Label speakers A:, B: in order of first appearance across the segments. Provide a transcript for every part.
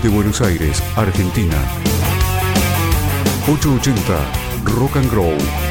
A: desde Buenos Aires, Argentina. 880 Rock and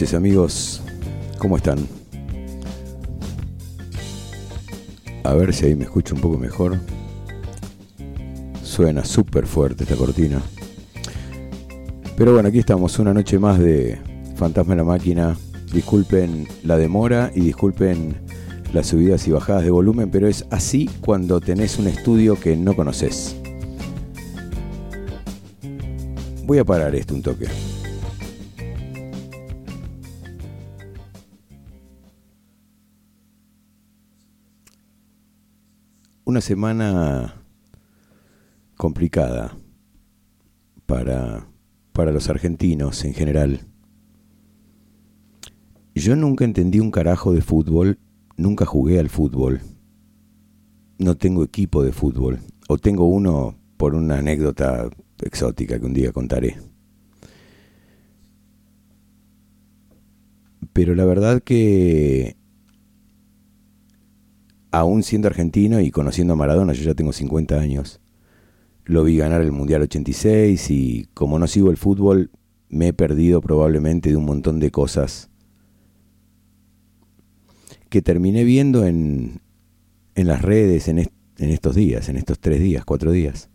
B: Amigos, ¿cómo están? A ver si ahí me escucho un poco mejor. Suena súper fuerte esta cortina. Pero bueno, aquí estamos, una noche más de Fantasma en la Máquina. Disculpen la demora y disculpen las subidas y bajadas de volumen, pero es así cuando tenés un estudio que no conoces. Voy a parar esto un toque. Una semana complicada para, para los argentinos en general. Yo nunca entendí un carajo de fútbol, nunca jugué al fútbol. No tengo equipo de fútbol, o tengo uno por una anécdota exótica que un día contaré. Pero la verdad que aún siendo argentino y conociendo a Maradona, yo ya tengo 50 años, lo vi ganar el Mundial 86 y como no sigo el fútbol, me he perdido probablemente de un montón de cosas que terminé viendo en, en las redes en, en estos días, en estos tres días, cuatro días.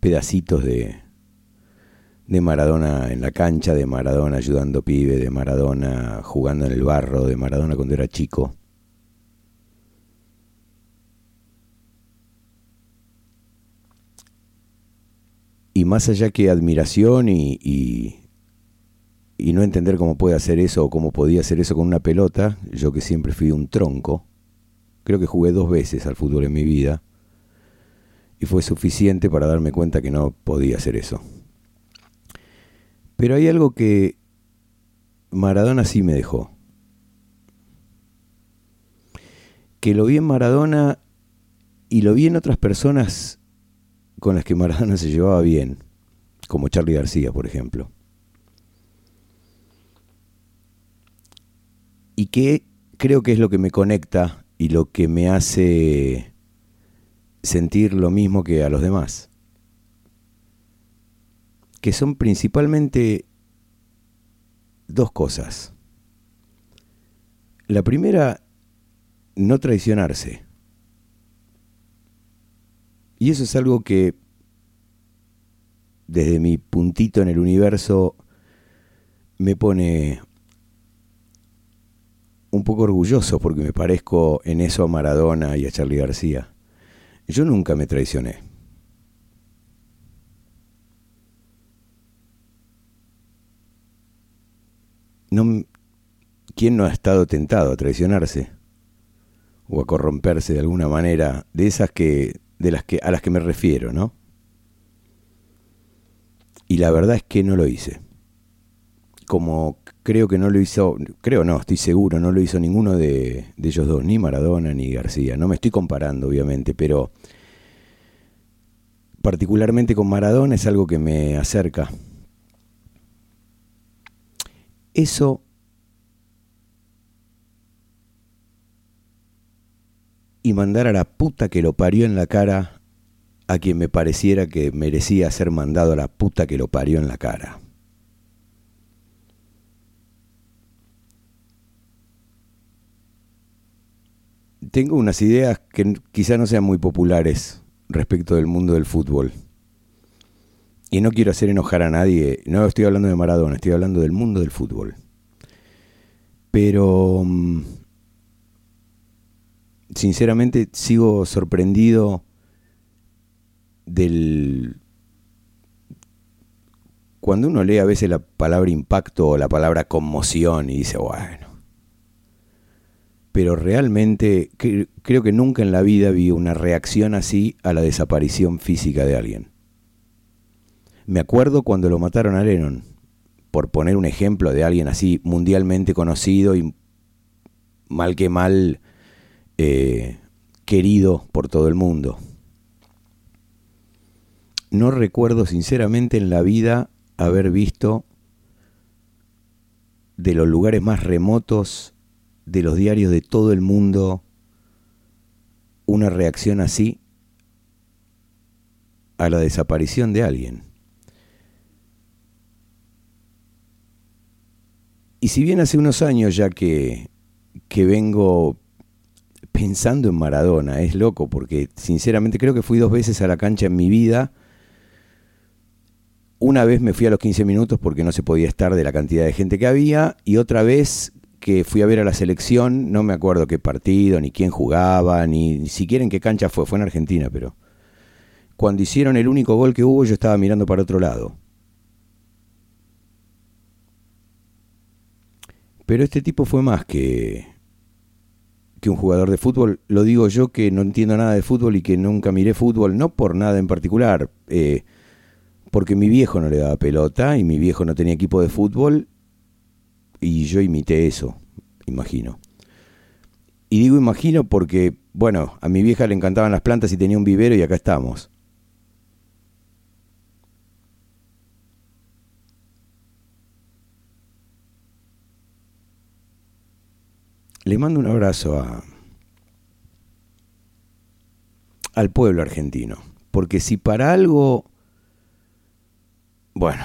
B: Pedacitos de, de Maradona en la cancha, de Maradona ayudando pibe, de Maradona jugando en el barro, de Maradona cuando era chico. Y más allá que admiración y, y, no entender cómo puede hacer eso o cómo podía hacer eso con una pelota, yo que siempre fui un tronco, creo que jugué dos veces al fútbol en mi vida y fue suficiente para darme cuenta que no podía hacer eso. Pero hay algo que Maradona sí me dejó. Que lo vi en Maradona y lo vi en otras personas con las que Maradona se llevaba bien, como Charlie García, por ejemplo. y que creo que es lo que me conecta y lo que me hace sentir lo mismo que a los demás. Que son principalmente dos cosas. La primera, no traicionarse. Y eso es algo que desde mi puntito en el universo me pone un poco orgulloso porque me parezco en eso a Maradona y a Charlie García. Yo nunca me traicioné. No, ¿Quién no ha estado tentado a traicionarse? O a corromperse de alguna manera, de esas que, de las que, a las que me refiero, ¿no? Y la verdad es que no lo hice. Como creo que no lo hizo, creo no, estoy seguro, no lo hizo ninguno de, ellos dos, ni Maradona ni García. No me estoy comparando, obviamente, pero particularmente con Maradona es algo que me acerca. Eso y mandar a la puta que lo parió en la cara a quien me pareciera que merecía ser mandado a la puta que lo parió en la cara. tengo unas ideas que quizá no sean muy populares respecto del mundo del fútbol. Y no quiero hacer enojar a nadie, no estoy hablando de Maradona, estoy hablando del mundo del fútbol. Pero mm, sinceramente sigo sorprendido del... Cuando uno lee a veces la palabra impacto o la palabra conmoción y dice, bueno, pero realmente creo que nunca en la vida vi una reacción así a la desaparición física de alguien. Me acuerdo cuando lo mataron a Lennon, por poner un ejemplo de alguien así mundialmente conocido y mal que mal eh, querido por todo el mundo. No recuerdo sinceramente en la vida haber visto de los lugares más remotos de los diarios de todo el mundo una reacción así a la desaparición de alguien. Y si bien hace unos años ya que, que vengo pensando en Maradona, es loco, porque sinceramente creo que fui dos veces a la cancha en mi vida. Una vez me fui a los 15 minutos porque no se podía estar de la cantidad de gente que había y otra vez que fui a ver a la selección, no me acuerdo qué partido, ni quién jugaba, ni, siquiera en qué cancha fue, fue en Argentina, pero cuando hicieron el único gol que hubo yo estaba mirando para otro lado. Pero este tipo fue más que, que un jugador de fútbol. Lo digo yo que no entiendo nada de fútbol y que nunca miré fútbol, no por nada en particular, eh, porque mi viejo no le daba pelota y mi viejo no tenía equipo de fútbol y yo imité eso, imagino. Y digo imagino porque, bueno, a mi vieja le encantaban las plantas y tenía un vivero y acá estamos. Le mando un abrazo a, al pueblo argentino, porque si para algo, bueno,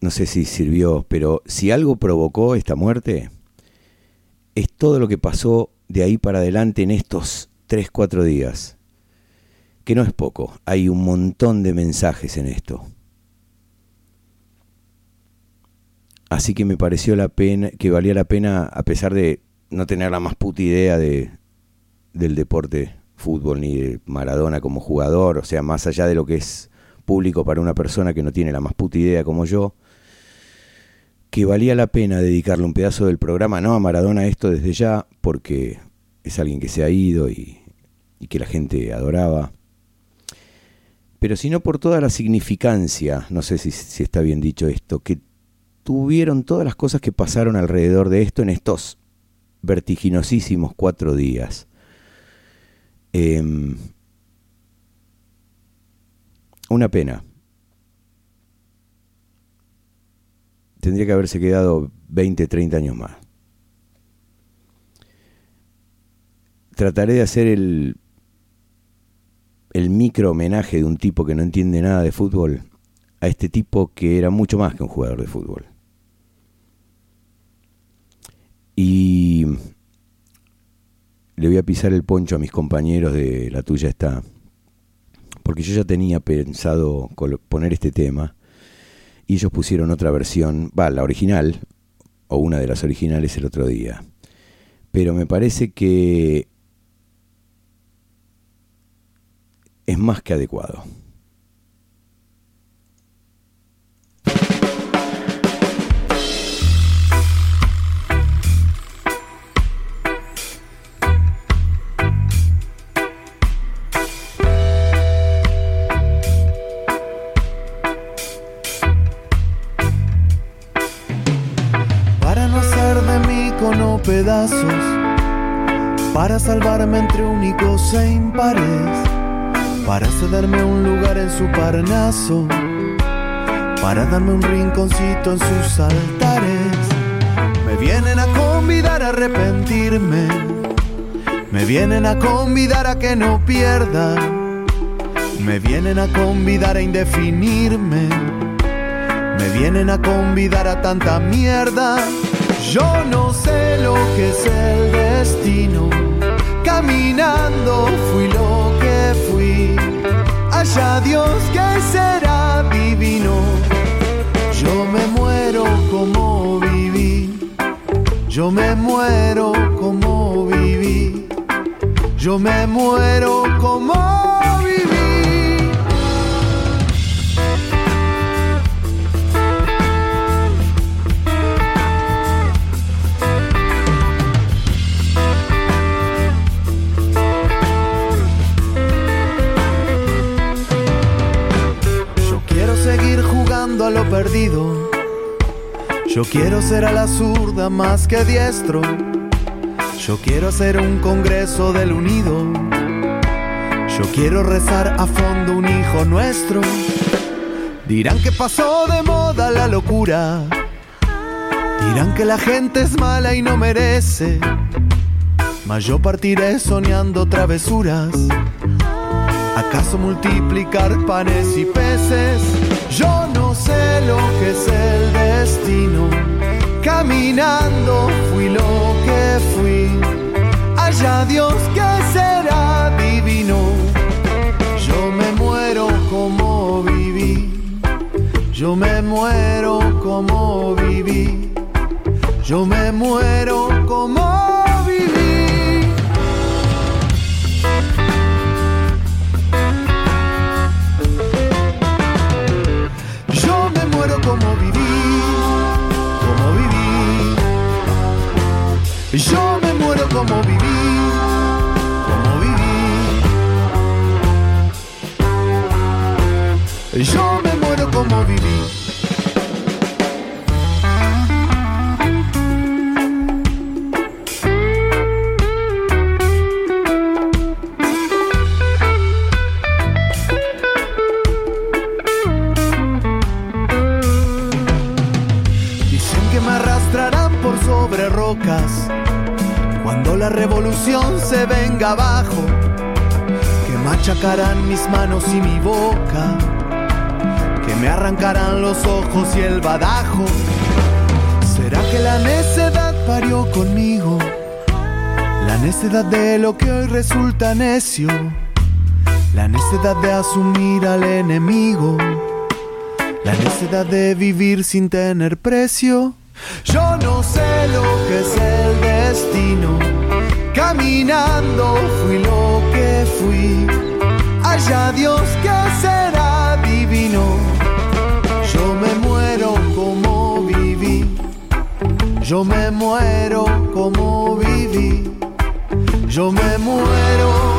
B: no sé si sirvió, pero si algo provocó esta muerte, es todo lo que pasó de ahí para adelante en estos 3, 4 días, que no es poco, hay un montón de mensajes en esto. Así que me pareció la pena, que valía la pena, a pesar de no tener la más puta idea de, del deporte fútbol ni de Maradona como jugador, o sea, más allá de lo que es público para una persona que no tiene la más puta idea como yo, que valía la pena dedicarle un pedazo del programa, no a Maradona esto desde ya, porque es alguien que se ha ido y, que la gente adoraba, pero sino por toda la significancia, no sé si, si está bien dicho esto, que tuvieron todas las cosas que pasaron alrededor de esto en estos vertiginosísimos cuatro días. Em, una pena. Tendría que haberse quedado 20, 30 años más. Trataré de hacer el, el micro homenaje de un tipo que no entiende nada de fútbol a este tipo que era mucho más que un jugador de fútbol. Y le voy a pisar el poncho a mis compañeros de La Tuya está, porque yo ya tenía pensado poner este tema y ellos pusieron otra versión, va, la original, o una de las originales el otro día. Pero me parece que es más que adecuado.
C: Pedazos para salvarme entre únicos e impares, para cederme un lugar en su parnaso, para darme un rinconcito en sus altares. Me vienen a convidar a arrepentirme, me vienen a convidar a que no pierda, me vienen a convidar a indefinirme, me vienen a convidar a tanta mierda yo no sé lo que es el destino. Caminando fui lo que fui. Allá Dios que será divino. Yo me muero como viví. Yo me muero como viví. Yo me muero como perdido. Yo quiero ser a la zurda más que diestro. Yo quiero hacer un congreso del unido. Yo quiero rezar a fondo un hijo nuestro. Dirán que pasó de moda la locura. Dirán que la gente es mala y no merece. Mas yo partiré soñando travesuras. ¿Acaso multiplicar panes y peces? Yo no sé lo que es el destino. Caminando fui lo que fui. Allá Dios que será divino. Yo me muero como viví. Yo me muero como viví. Yo me muero como como viví, como viví. Yo me muero como viví. Se venga abajo, que machacarán mis manos y mi boca, que me arrancarán los ojos y el badajo. ¿Será que la necedad parió conmigo? La necedad de lo que hoy resulta necio, la necedad de asumir al enemigo, la necedad de vivir sin tener precio. Yo no sé lo que es el destino. Caminando fui lo que fui. Allá Dios que será divino. Yo me muero como viví. Yo me muero como viví. Yo me muero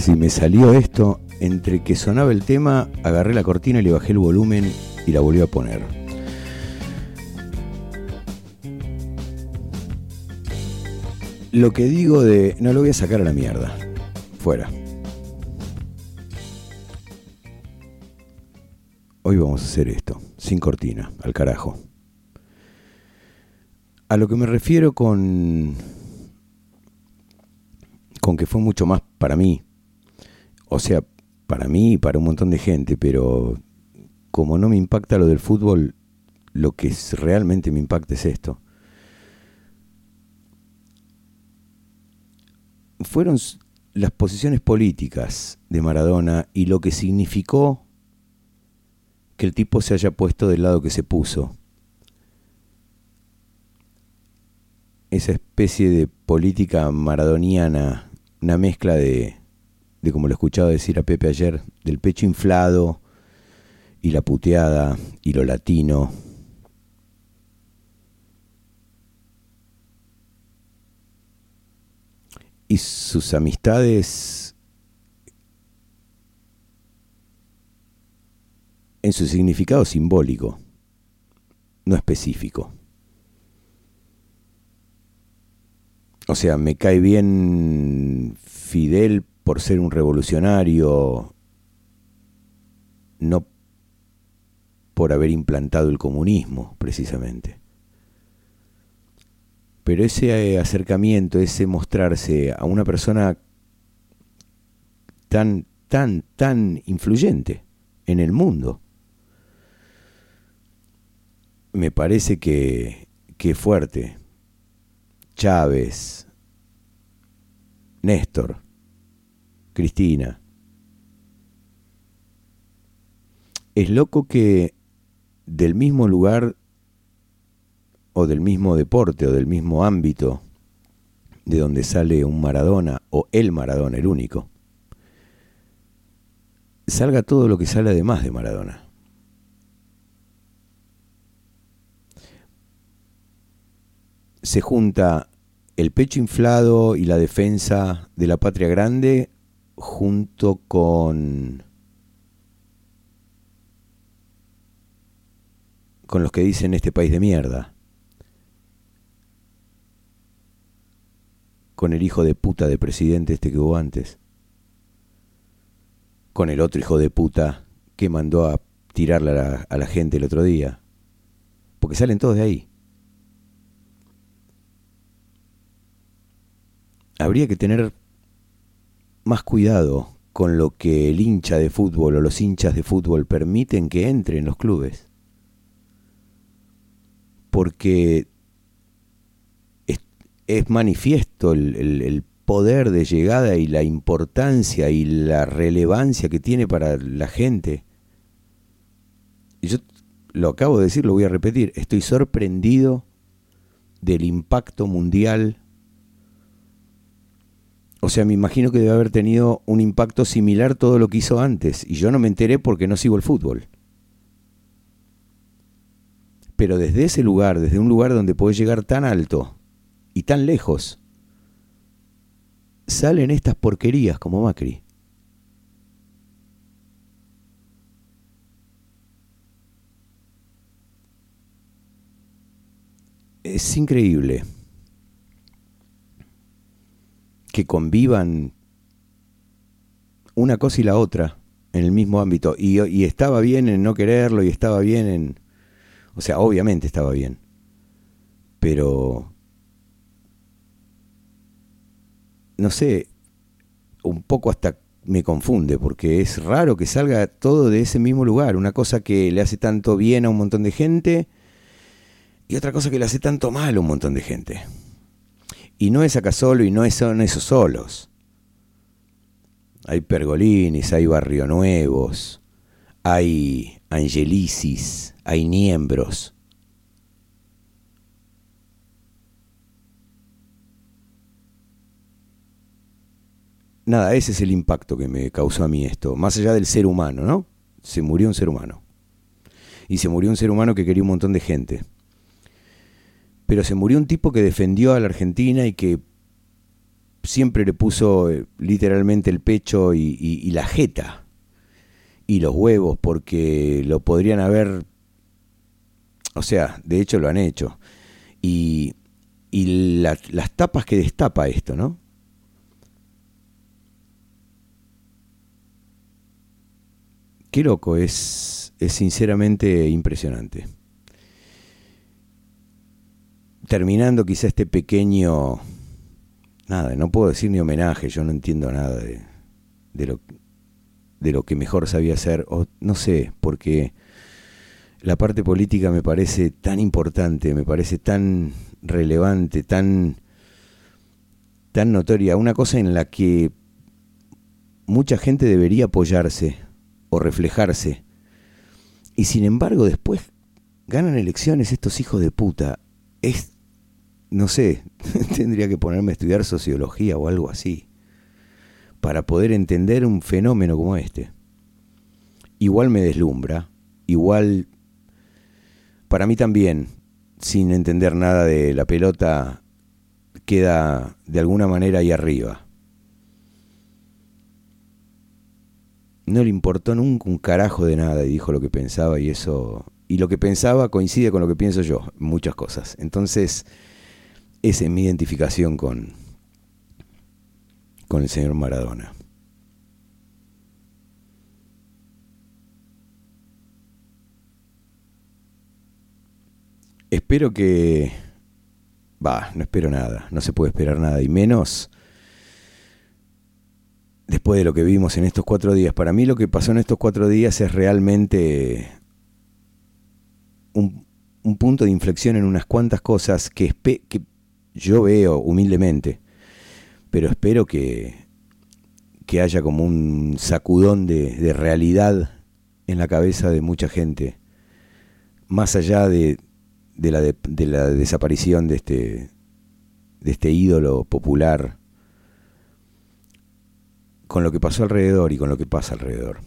B: si me salió esto. Entre que sonaba el tema, agarré la cortina y le bajé el volumen y la volví a poner. Lo que digo de... No lo voy a sacar a la mierda. Fuera. Hoy vamos a hacer esto, sin cortina, al carajo. A lo que me refiero con con que fue mucho más para mí. O sea, para mí y para un montón de gente, pero como no me impacta lo del fútbol, lo que realmente me impacta es esto. Fueron las posiciones políticas de Maradona y lo que significó que el tipo se haya puesto del lado que se puso. Esa especie de política maradoniana, una mezcla de, como lo escuchaba decir a Pepe ayer, del pecho inflado y la puteada y lo latino. Y sus amistades en su significado simbólico, no específico. O sea, me cae bien Fidel por ser un revolucionario, no por haber implantado el comunismo, precisamente. Pero ese eh, acercamiento, ese mostrarse a una persona tan, tan, tan influyente en el mundo, me parece que, que fuerte. Chávez, Néstor, Cristina. Es loco que del mismo lugar o del mismo deporte o del mismo ámbito de donde sale un Maradona o el Maradona, el único, salga todo lo que sale además de Maradona. Se junta el pecho inflado y la defensa de la patria grande junto con con los que dicen este país de mierda. Con el hijo de puta de presidente este que hubo antes. Con el otro hijo de puta que mandó a tirarle a la, a la gente el otro día. Porque salen todos de ahí. Habría que tener más cuidado con lo que el hincha de fútbol o los hinchas de fútbol permiten que entre en los clubes. Porque es- es manifiesto el, poder de llegada y la importancia y la relevancia que tiene para la gente. Yo lo acabo de decir, lo voy a repetir, estoy sorprendido del impacto mundial. O sea, me imagino que debe haber tenido un impacto similar todo lo que hizo antes. Y yo no me enteré porque no sigo el fútbol. Pero desde ese lugar, desde un lugar donde puedes llegar tan alto y tan lejos, salen estas porquerías como Macri. Es increíble que convivan una cosa y la otra en el mismo ámbito. Y, estaba bien en no quererlo y estaba bien en o sea, obviamente estaba bien. Pero... No sé, un poco hasta me confunde, porque es raro que salga todo de ese mismo lugar. Una cosa que le hace tanto bien a un montón de gente y otra cosa que le hace tanto mal a un montón de gente. Y no es acá solo y no son esos solos. Hay pergolinis, hay barrio nuevos, hay angelicis, hay miembros. Nada, ese es el impacto que me causó a mí esto, más allá del ser humano, ¿no? Se murió un ser humano. Y se murió un ser humano que quería un montón de gente. Pero se murió un tipo que defendió a la Argentina y que siempre le puso eh, literalmente el pecho y, y la jeta y los huevos porque lo podrían haber o sea, de hecho lo han hecho. Y, y las tapas que destapa esto, ¿no? Qué loco, es, es sinceramente impresionante. Terminando quizá este pequeño... Nada, no puedo decir ni homenaje, yo no entiendo nada de, de, lo, de lo que mejor sabía hacer, o no sé, porque la parte política me parece tan importante, me parece tan relevante, tan, tan notoria, una cosa en la que mucha gente debería apoyarse o reflejarse. Y sin embargo después ganan elecciones estos hijos de puta. Es, no sé, tendría que ponerme a estudiar sociología o algo así, para poder entender un fenómeno como este. Igual me deslumbra, igual para mí también, sin entender nada de la pelota, queda de alguna manera ahí arriba. No le importó nunca un carajo de nada y dijo lo que pensaba y eso... Y lo que pensaba coincide con lo que pienso yo, muchas cosas. Entonces, esa es mi identificación con, con el señor Maradona. Espero que... Va, no espero nada, no se puede esperar nada, y menos después de lo que vimos en estos cuatro días. Para mí lo que pasó en estos cuatro días es realmente un, punto de inflexión en unas cuantas cosas que, que yo veo humildemente, pero espero que, que haya como un sacudón de, de realidad en la cabeza de mucha gente, más allá de, de la, de, la desaparición de este, de este ídolo popular con lo que pasó alrededor y con lo que pasa alrededor.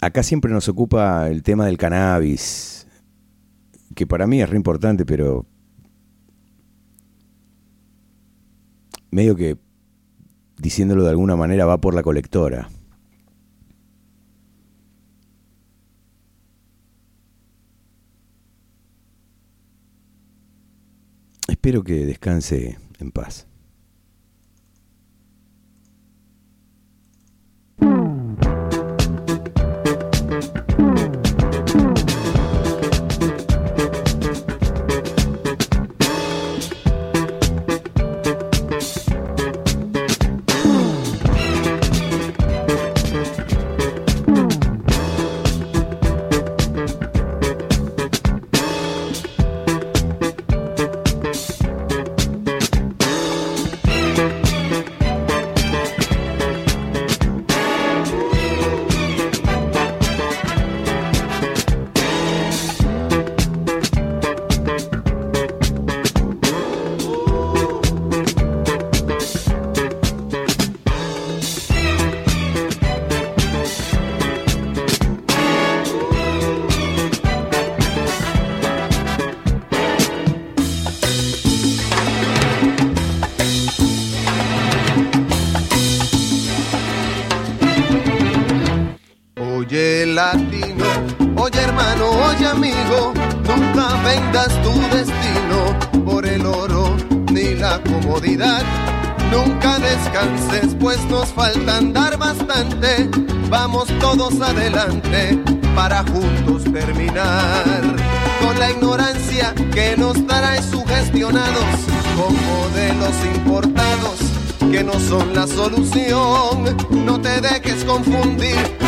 B: Acá siempre nos ocupa el tema del cannabis, que para mí es re importante, pero medio que diciéndolo de alguna manera va por la colectora. Espero que descanse en paz.
D: Amigo, nunca vendas tu destino por el oro ni la comodidad. Nunca descanses, pues nos falta andar bastante. Vamos todos adelante para juntos terminar con la ignorancia que nos trae sugestionados con modelos importados que no son la solución. No te dejes confundir,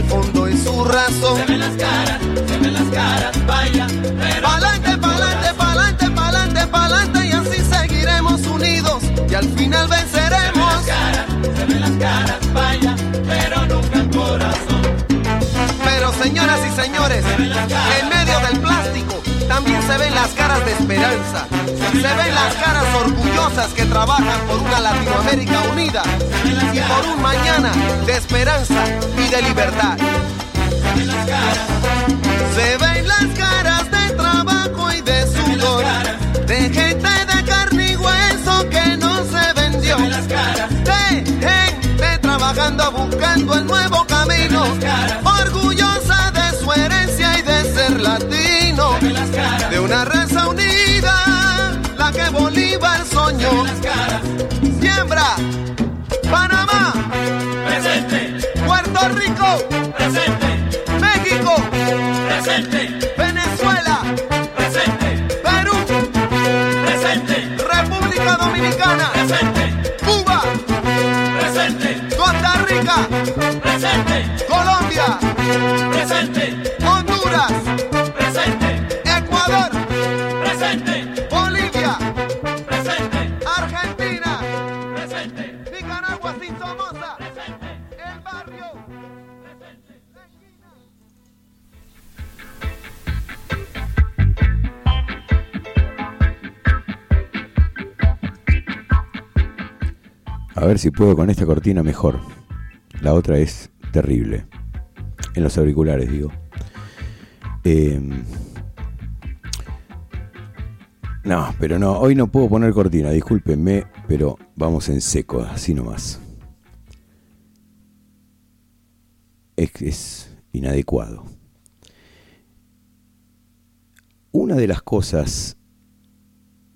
E: al fondo y su razón. Se ven las caras, se ven las caras, vaya. Pa'lante, pa'lante, pa'lante, pa'lante, pa'lante y así seguiremos unidos y al final venceremos. Se ven las caras, se ven las caras, vaya, pero nunca el corazón. Pero señoras y señores, se en medio del plástico también se ven las caras de esperanza se ven las caras orgullosas que trabajan por una Latinoamérica unida y por un mañana de esperanza y de libertad. Se ven las caras de trabajo y de sudor, de gente de carne y hueso que no se vendió, de gente trabajando buscando el nuevo camino, orgullosa de su herencia y de ser latino, de una raza unida. Que Bolívar soñó. Siembra, Panamá. Presente. Puerto Rico. Presente. México. Presente. Venezuela. Presente. Perú. Presente. República Dominicana. Presente. Cuba. Presente. Costa Rica. Presente. Colombia. Presente.
B: Si puedo con esta cortina mejor. La otra es terrible. En los auriculares, digo. Em, no, pero no, hoy no puedo poner cortina, discúlpenme, pero vamos en seco, así nomás. Es, es inadecuado. Una de las cosas,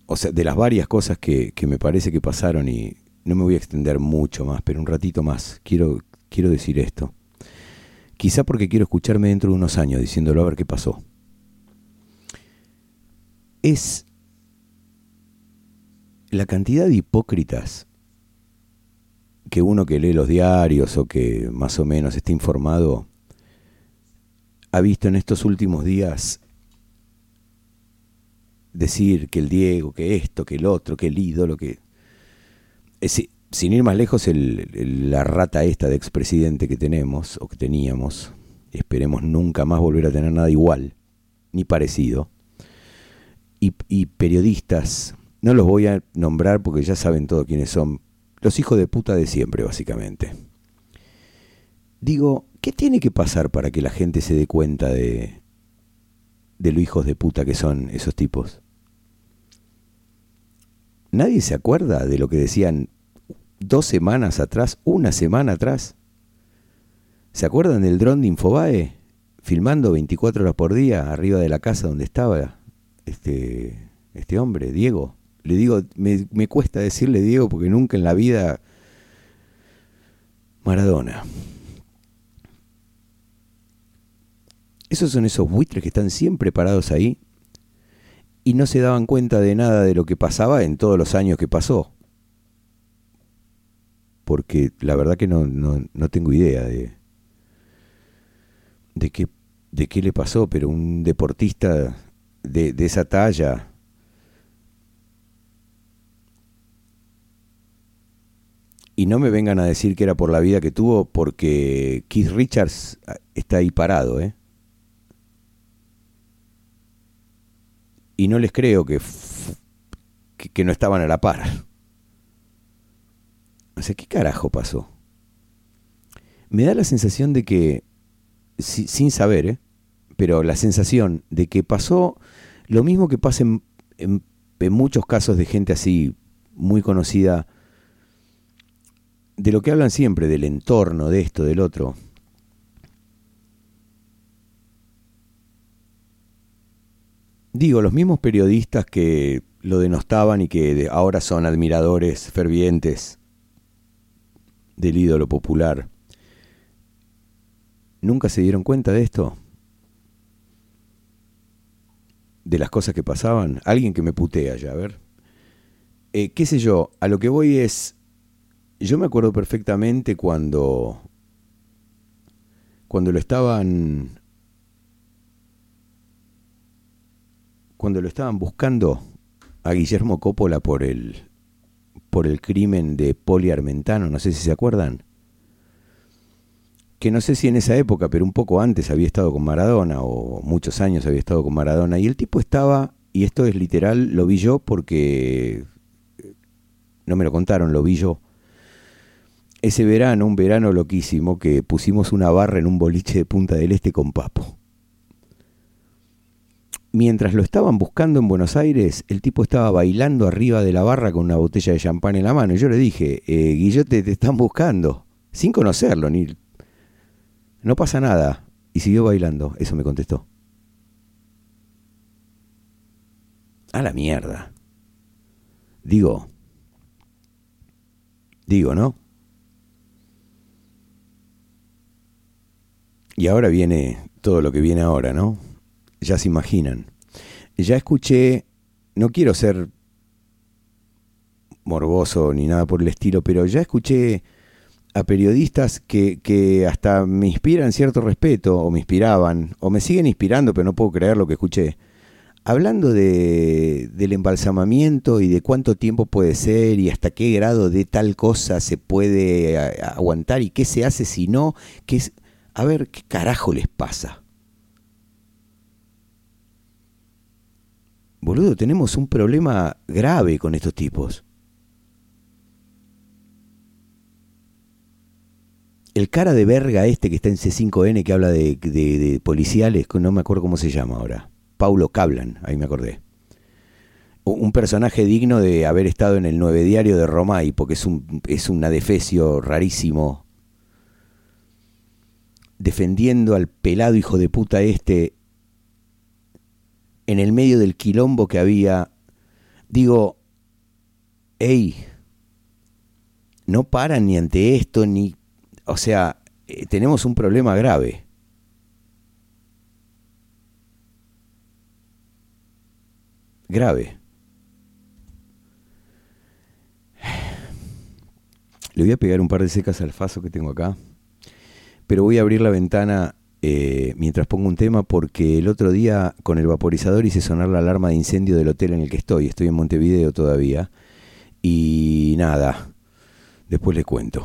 B: o sea, de las varias cosas que, que me parece que pasaron y no me voy a extender mucho más, pero un ratito más. Quiero, quiero decir esto. Quizá porque quiero escucharme dentro de unos años diciéndolo a ver qué pasó. Es la cantidad de hipócritas que uno que lee los diarios o que más o menos está informado ha visto en estos últimos días decir que el Diego, que esto, que el otro, que el ídolo, que sin ir más lejos, la rata esta de expresidente que tenemos, o que teníamos, esperemos nunca más volver a tener nada igual, ni parecido, y, periodistas, no los voy a nombrar porque ya saben todo quiénes son, los hijos de puta de siempre, básicamente. Digo, ¿qué tiene que pasar para que la gente se dé cuenta de, de los hijos de puta que son esos tipos? Nadie se acuerda de lo que decían dos semanas atrás, una semana atrás. ¿Se acuerdan del dron de Infobae? Filmando 24 horas por día arriba de la casa donde estaba este, este hombre, Diego. Le digo, me, me cuesta decirle Diego porque nunca en la vida... Maradona. Esos son esos buitres que están siempre parados ahí y no se daban cuenta de nada de lo que pasaba en todos los años que pasó. Porque la verdad que no, no, no tengo idea de, de, qué, de qué le pasó, pero un deportista de, de esa talla, y no me vengan a decir que era por la vida que tuvo, porque Keith Richards está ahí parado, ¿eh? y no les creo que, que, que, no estaban a la par. ¿Qué carajo pasó? Me da la sensación de que, si, sin saber, ¿eh? pero la sensación de que pasó lo mismo que pasa en, en muchos casos de gente así muy conocida, de lo que hablan siempre, del entorno, de esto, del otro. Digo, los mismos periodistas que lo denostaban y que ahora son admiradores fervientes del ídolo popular, ¿nunca se dieron cuenta de esto? De las cosas que pasaban. Alguien que me putea ya, a ver. Eh, ¿Qué sé yo? A lo que voy es... Yo me acuerdo perfectamente cuando... Cuando lo estaban cuando lo estaban buscando a Guillermo Coppola por el por el crimen de Poli Armentano, no sé si se acuerdan. Que no sé si en esa época, pero un poco antes había estado con Maradona, o muchos años había estado con Maradona, y el tipo estaba, y esto es literal, lo vi yo porque no me lo contaron, lo vi yo. Ese verano, un verano loquísimo, que pusimos una barra en un boliche de Punta del Este con Papo mientras lo estaban buscando en Buenos Aires, el tipo estaba bailando arriba de la barra con una botella de champán en la mano. Y yo le dije, eh, Guillote, te están buscando, sin conocerlo, ni... No pasa nada. Y siguió bailando, eso me contestó. A la mierda. Digo, digo, ¿no? Y ahora viene todo lo que viene ahora, ¿no? Ya se imaginan. Ya escuché, no quiero ser morboso ni nada por el estilo, pero ya escuché a periodistas que, que, hasta me inspiran cierto respeto, o me inspiraban, o me siguen inspirando, pero no puedo creer lo que escuché. Hablando de, del embalsamamiento y de cuánto tiempo puede ser y hasta qué grado de tal cosa se puede aguantar y qué se hace si no, qué es, a ver, ¿qué carajo les pasa? Boludo, tenemos un problema grave con estos tipos. El cara de verga este que está en C5N que habla de, policiales, no me acuerdo cómo se llama ahora. Paulo Cablan, ahí me acordé. Un personaje digno de haber estado en el nueve diario de Romay, porque es un, es un adefesio rarísimo. Defendiendo al pelado hijo de puta este en el medio del quilombo que había, digo, hey, no paran ni ante esto, ni, o sea, eh, tenemos un problema grave. Grave. Le voy a pegar un par de secas al faso que tengo acá, pero voy a abrir la ventana eh, mientras pongo un tema porque el otro día con el vaporizador hice sonar la alarma de incendio del hotel en el que estoy. Estoy en Montevideo todavía. Y nada, después les cuento.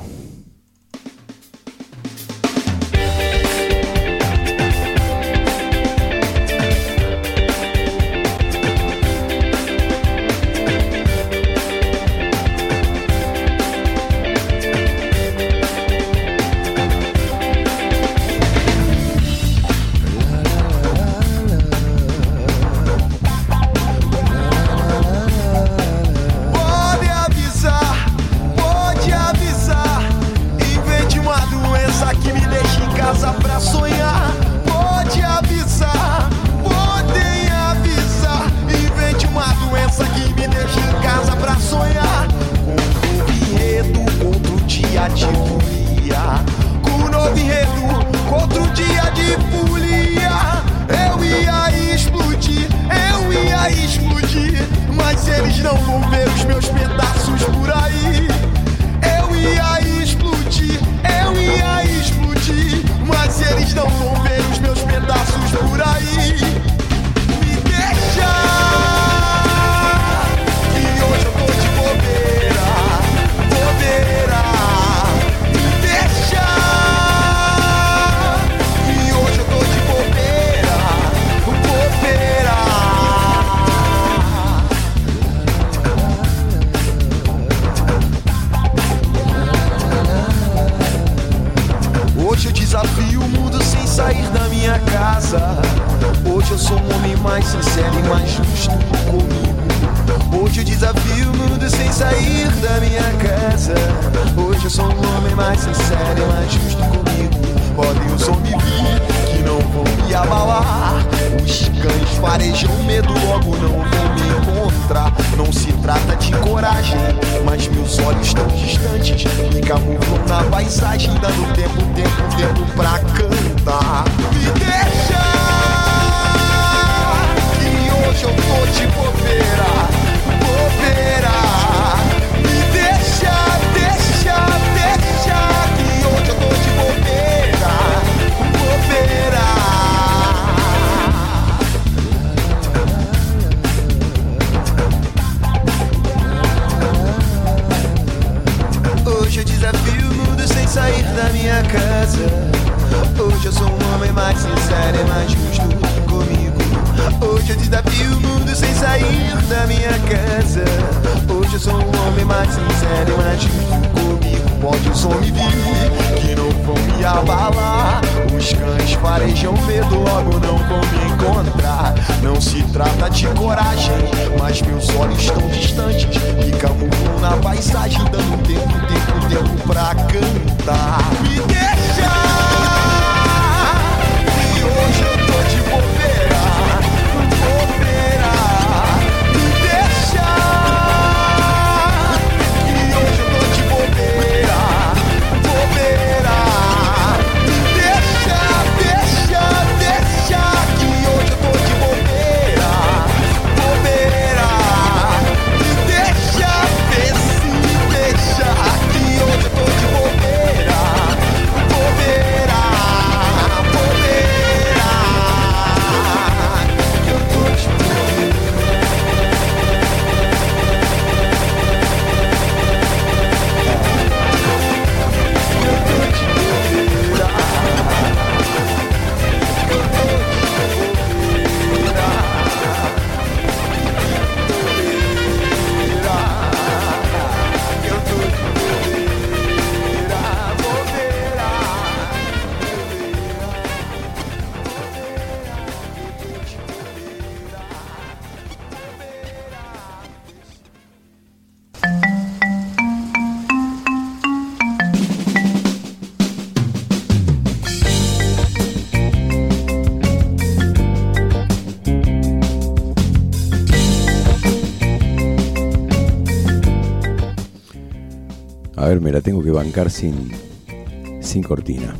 C: Me
B: la tengo que bancar sin, sin cortina.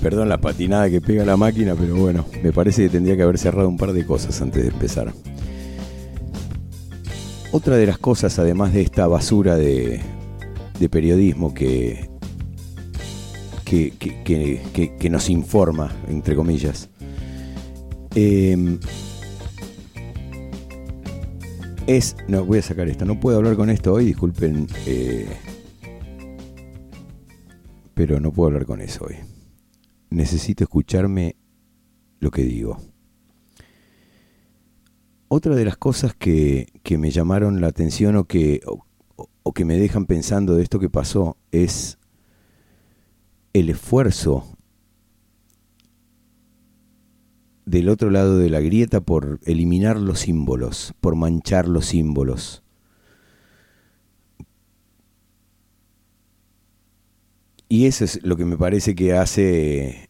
B: Perdón la patinada que pega la máquina, pero bueno, me parece que tendría que haber cerrado un par de cosas antes de empezar. Otra de las cosas, además de esta basura de, periodismo que, que, que- que- que- que nos informa, entre comillas, eh, es. No, voy a sacar esta. No puedo hablar con esto hoy, disculpen. eh, pero no puedo hablar con eso hoy. Necesito escucharme lo que digo. Otra de las cosas que, que me llamaron la atención o que, o, o que me dejan pensando de esto que pasó es el esfuerzo del otro lado de la grieta por eliminar los símbolos, por manchar los símbolos. Y eso es lo que me parece que hace,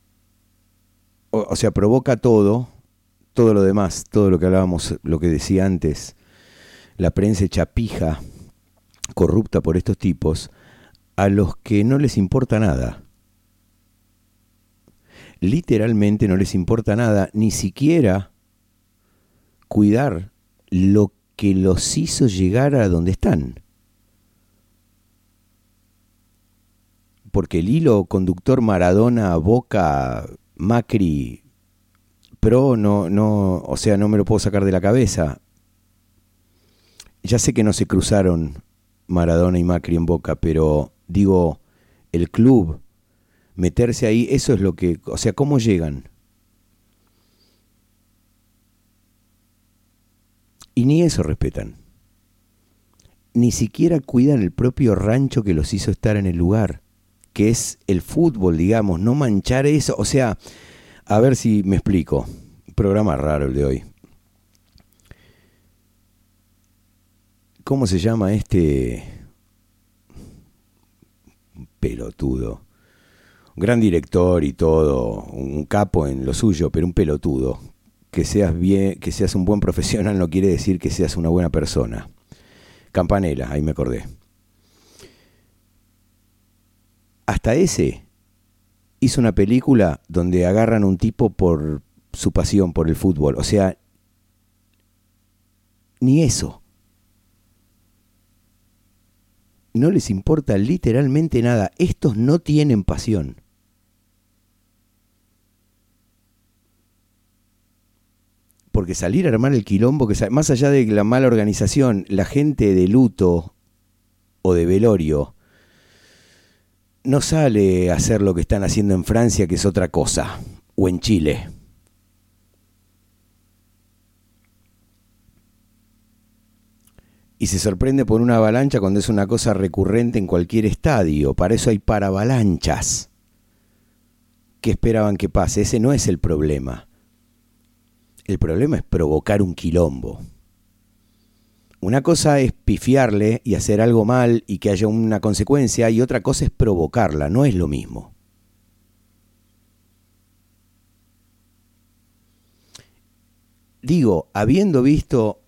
B: o, sea, provoca todo, todo lo demás, todo lo que hablábamos, lo que decía antes, la prensa hecha pija, corrupta por estos tipos, a los que no les importa nada. Literalmente no les importa nada, ni siquiera cuidar lo que los hizo llegar a donde están. Porque el hilo conductor Maradona, Boca, Macri, Pro, no, no, o sea, no me lo puedo sacar de la cabeza. Ya sé que no se cruzaron Maradona y Macri en Boca, pero digo, el club, meterse ahí, eso es lo que, o sea, ¿cómo llegan? Y ni eso respetan. Ni siquiera cuidan el propio rancho que los hizo estar en el lugar, que es el fútbol, digamos, no manchar eso. O sea, a ver si me explico. Programa raro el de hoy. ¿Cómo se llama este pelotudo? Gran director y todo, un capo en lo suyo, pero un pelotudo que seas bien, que seas un buen profesional no quiere decir que seas una buena persona. Campanela, ahí me acordé. Hasta ese hizo una película donde agarran un tipo por su pasión por el fútbol. O sea, ni eso. No les importa literalmente nada. Estos no tienen pasión. Porque salir a armar el quilombo, que más allá de la mala organización, la gente de luto o de velorio no sale a hacer lo que están haciendo en Francia, que es otra cosa, o en Chile. Y se sorprende por una avalancha cuando es una cosa recurrente en cualquier estadio. Para eso hay paravalanchas. ¿Qué esperaban que pase? Ese no es el problema. El problema es provocar un quilombo. Una cosa es pifiarle y hacer algo mal y que haya una consecuencia y otra cosa es provocarla, no es lo mismo. Digo, habiendo visto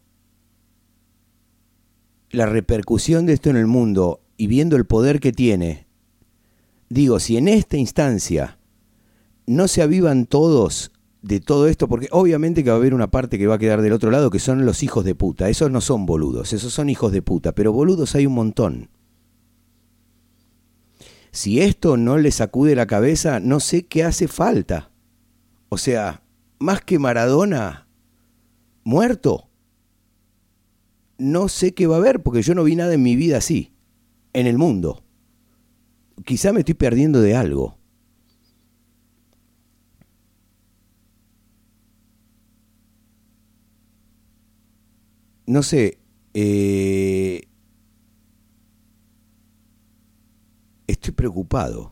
B: la repercusión de esto en el mundo y viendo el poder que tiene, digo, si en esta instancia no se avivan todos de todo esto, porque obviamente que va a haber una parte que va a quedar del otro lado, que son los hijos de puta. Esos no son boludos, esos son hijos de puta, pero boludos hay un montón. Si esto no le sacude la cabeza, no sé qué hace falta. O sea, más que Maradona muerto, no sé qué va a haber, porque yo no vi nada en mi vida así, en el mundo. Quizá me estoy perdiendo de algo. No sé, eh, estoy preocupado.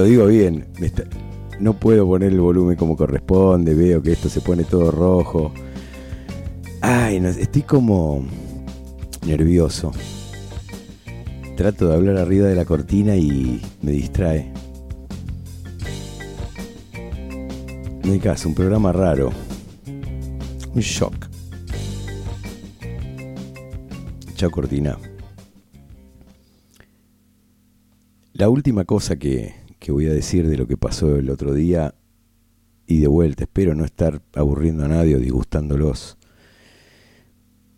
B: Lo digo bien, no puedo poner el volumen como corresponde, veo que esto se pone todo rojo. Ay, estoy como nervioso. Trato de hablar arriba de la cortina y me distrae. No hay caso, un programa raro. Un shock. Chao cortina. La última cosa que, que voy a decir de lo que pasó el otro día, y de vuelta, espero no estar aburriendo a nadie o disgustándolos,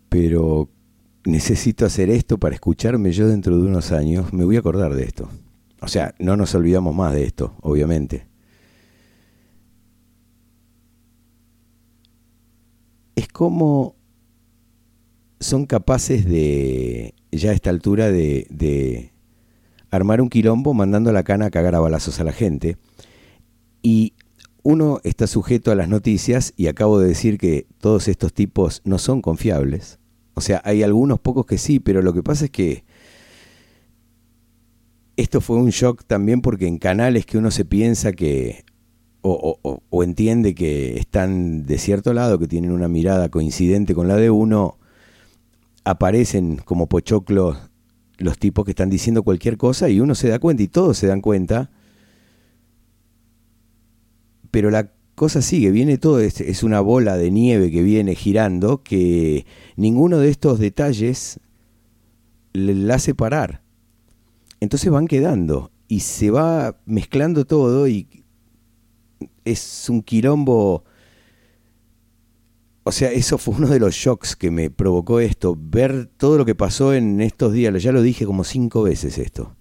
B: pero necesito hacer esto para escucharme yo dentro de unos años, me voy a acordar de esto. O sea, no nos olvidamos más de esto, obviamente. Es como son capaces de, ya a esta altura, de, de armar un quilombo mandando la cana a cagar a balazos a la gente. Y uno está sujeto a las noticias y acabo de decir que todos estos tipos no son confiables. O sea, hay algunos pocos que sí, pero lo que pasa es que esto fue un shock también porque en canales que uno se piensa que o, o, entiende que están de cierto lado, que tienen una mirada coincidente con la de uno, aparecen como pochoclos los tipos que están diciendo cualquier cosa y uno se da cuenta y todos se dan cuenta. Pero la cosa sigue, viene todo, es, una bola de nieve que viene girando que ninguno de estos detalles la hace parar. Entonces van quedando y se va mezclando todo y es un quilombo o sea, eso fue uno de los shocks que me provocó esto, ver todo lo que pasó en estos días, ya lo dije como cinco veces esto.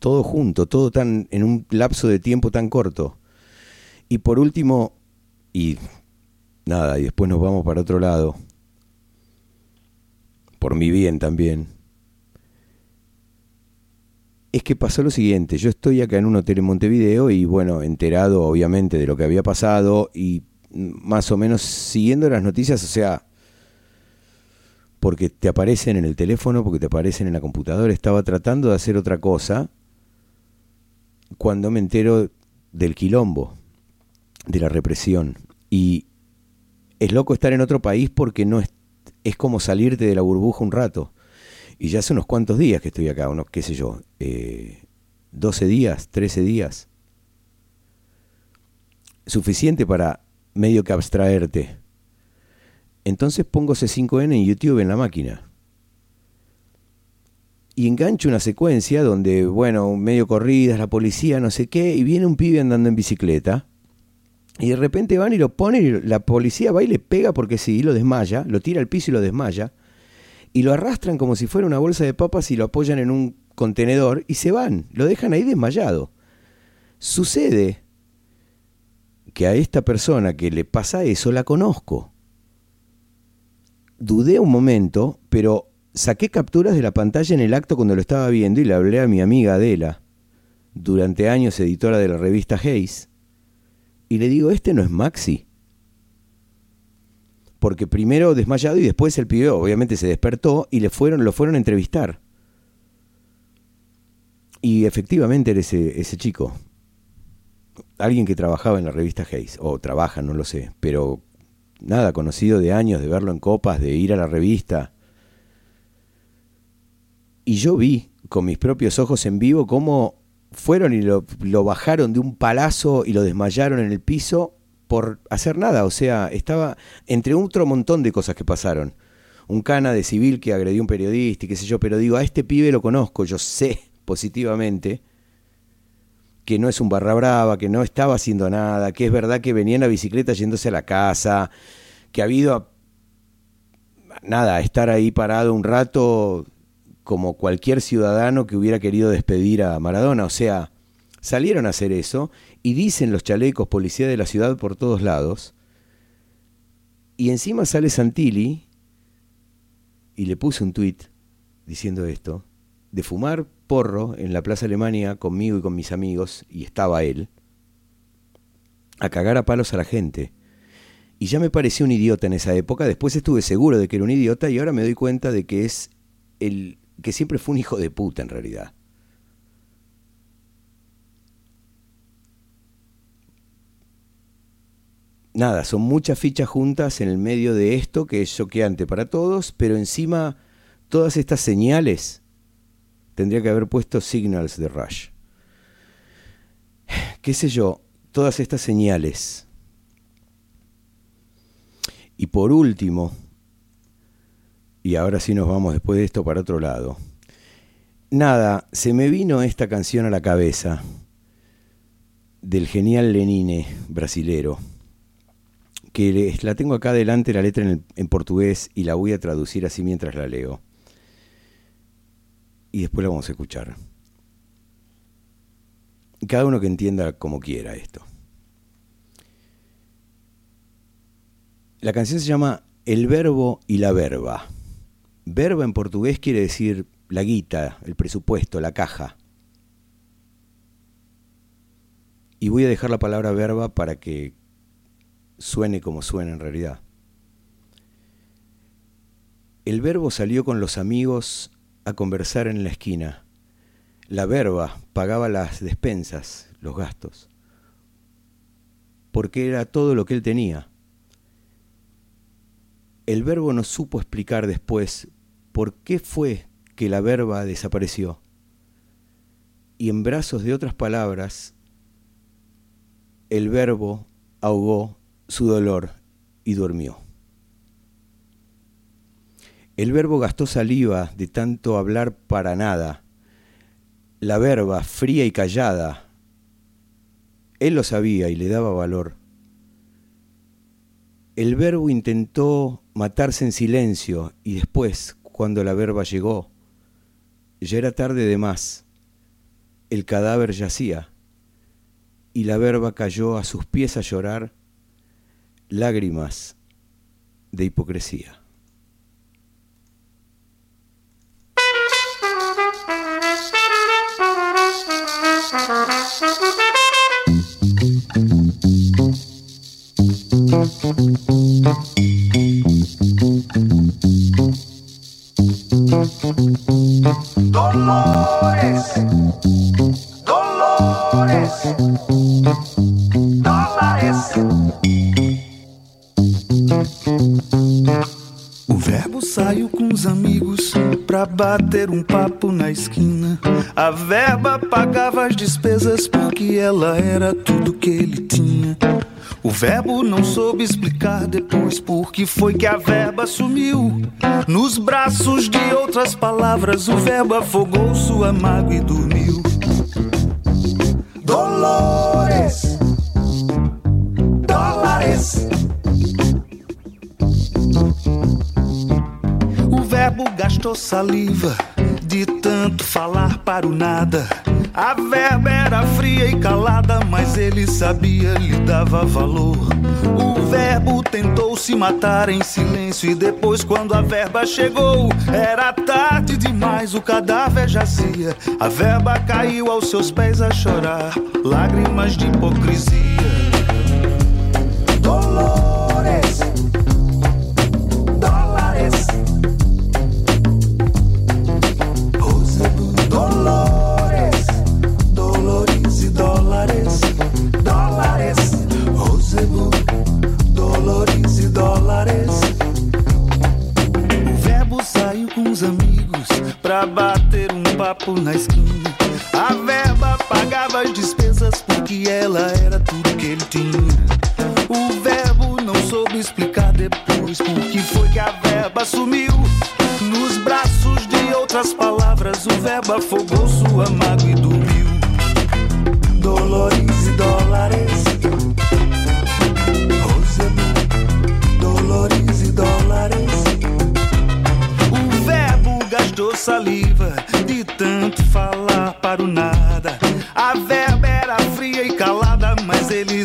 B: Todo junto, todo tan en un lapso de tiempo tan corto. Y por último, y nada, y después nos vamos para otro lado, por mi bien también, es que pasó lo siguiente, yo estoy acá en un hotel en Montevideo y bueno, enterado obviamente de lo que había pasado y más o menos siguiendo las noticias, o sea, porque te aparecen en el teléfono, porque te aparecen en la computadora, estaba tratando de hacer otra cosa cuando me entero del quilombo, de la represión. Y es loco estar en otro país porque no es, es como salirte de la burbuja un rato. Y ya hace unos cuantos días que estoy acá, unos, qué sé yo, eh, 12 días, 13 días. Suficiente para medio que abstraerte. Entonces pongo C5N en YouTube en la máquina. Y engancho una secuencia donde, bueno, medio corridas, la policía, no sé qué, y viene un pibe andando en bicicleta. Y de repente van y lo ponen y la policía va y le pega porque sí, lo desmaya, lo tira al piso y lo desmaya. Y lo arrastran como si fuera una bolsa de papas y lo apoyan en un contenedor y se van, lo dejan ahí desmayado. Sucede que a esta persona que le pasa eso la conozco. Dudé un momento, pero saqué capturas de la pantalla en el acto cuando lo estaba viendo y le hablé a mi amiga Adela, durante años editora de la revista Hayes, y le digo, este no es Maxi. Porque primero desmayado y después el pibe obviamente se despertó y le fueron, lo fueron a entrevistar. Y efectivamente era ese, ese chico alguien que trabajaba en la revista Hayes, o trabaja, no lo sé, pero nada, conocido de años, de verlo en copas, de ir a la revista. Y yo vi con mis propios ojos en vivo cómo fueron y lo, lo bajaron de un palazo y lo desmayaron en el piso por hacer nada. O sea, estaba entre otro montón de cosas que pasaron. Un cana de civil que agredió a un periodista y qué sé yo, pero digo, a este pibe lo conozco, yo sé positivamente que no es un barra brava, que no estaba haciendo nada, que es verdad que venía en la bicicleta yéndose a la casa, que ha habido nada, estar ahí parado un rato como cualquier ciudadano que hubiera querido despedir a Maradona. O sea, salieron a hacer eso y dicen los chalecos policía de la ciudad por todos lados. Y encima sale Santilli y le puse un tuit diciendo esto, de fumar porro en la Plaza Alemania conmigo y con mis amigos, y estaba él, a cagar a palos a la gente. Y ya me pareció un idiota en esa época, después estuve seguro de que era un idiota y ahora me doy cuenta de que es el que siempre fue un hijo de puta en realidad. Nada, son muchas fichas juntas en el medio de esto que es choqueante para todos, pero encima todas estas señales tendría que haber puesto signals de Rush. ¿Qué sé yo? Todas estas señales. Y por último, y ahora sí nos vamos después de esto para otro lado. Nada, se me vino esta canción a la cabeza del genial Lenine brasilero, que la tengo acá adelante la letra en, en portugués y la voy a traducir así mientras la leo. Y después la vamos a escuchar. Cada uno que entienda como quiera esto. La canción se llama El verbo y la verba. Verba en portugués quiere decir la guita, el presupuesto, la caja. Y voy a dejar la palabra verba para que suene como suena en realidad. El verbo salió con los amigos a conversar en la esquina. La verba pagaba las despensas, los gastos, porque era todo lo que él tenía el verbo no supo explicar después por qué fue que la verba desapareció. Y en brazos de otras palabras, el verbo ahogó su dolor y durmió. El verbo gastó saliva de tanto hablar para nada. La verba, fría y callada, él lo sabía y le daba valor. El verbo intentó matarse en silencio y después, cuando la verba llegó, ya era tarde de más. El cadáver yacía y la verba cayó a sus pies a llorar lágrimas de hipocresía.
C: O verbo saiu com os amigos pra bater um papo na esquina. A verba pagava as despesas porque ela era tudo que ele tinha. O verbo não soube explicar depois por que foi que a verba sumiu. Nos braços de outras palavras, o verbo afogou sua mágoa e dormiu.
F: Dolores, dólares.
C: O verbo gastou saliva de tanto falar para o nada. A verba era fria e calada, mas ele sabia, lhe dava valor. O verbo tentou se matar em silêncio e depois, quando a verba chegou, era tarde demais, o cadáver jazia. A verba caiu aos seus pés a chorar, lágrimas de hipocrisia. Papo na esquina. A verba pagava as despesas porque ela era tudo que ele tinha. O verbo não soube explicar depois por que foi que a verba sumiu. Nos braços de outras palavras, o verbo afogou sua mágoa e dormiu.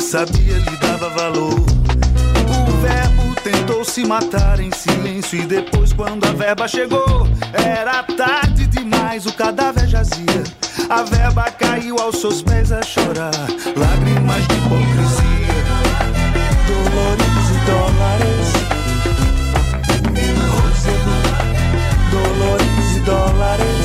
C: sabia lhe dava valor. O verbo tentou se matar em silêncio e depois, quando a verba chegou, era tarde demais, o cadáver jazia. A verba caiu aos seus pés a chorar, lágrimas de hipocrisia. Dolores e dólares. Dolores e dólares.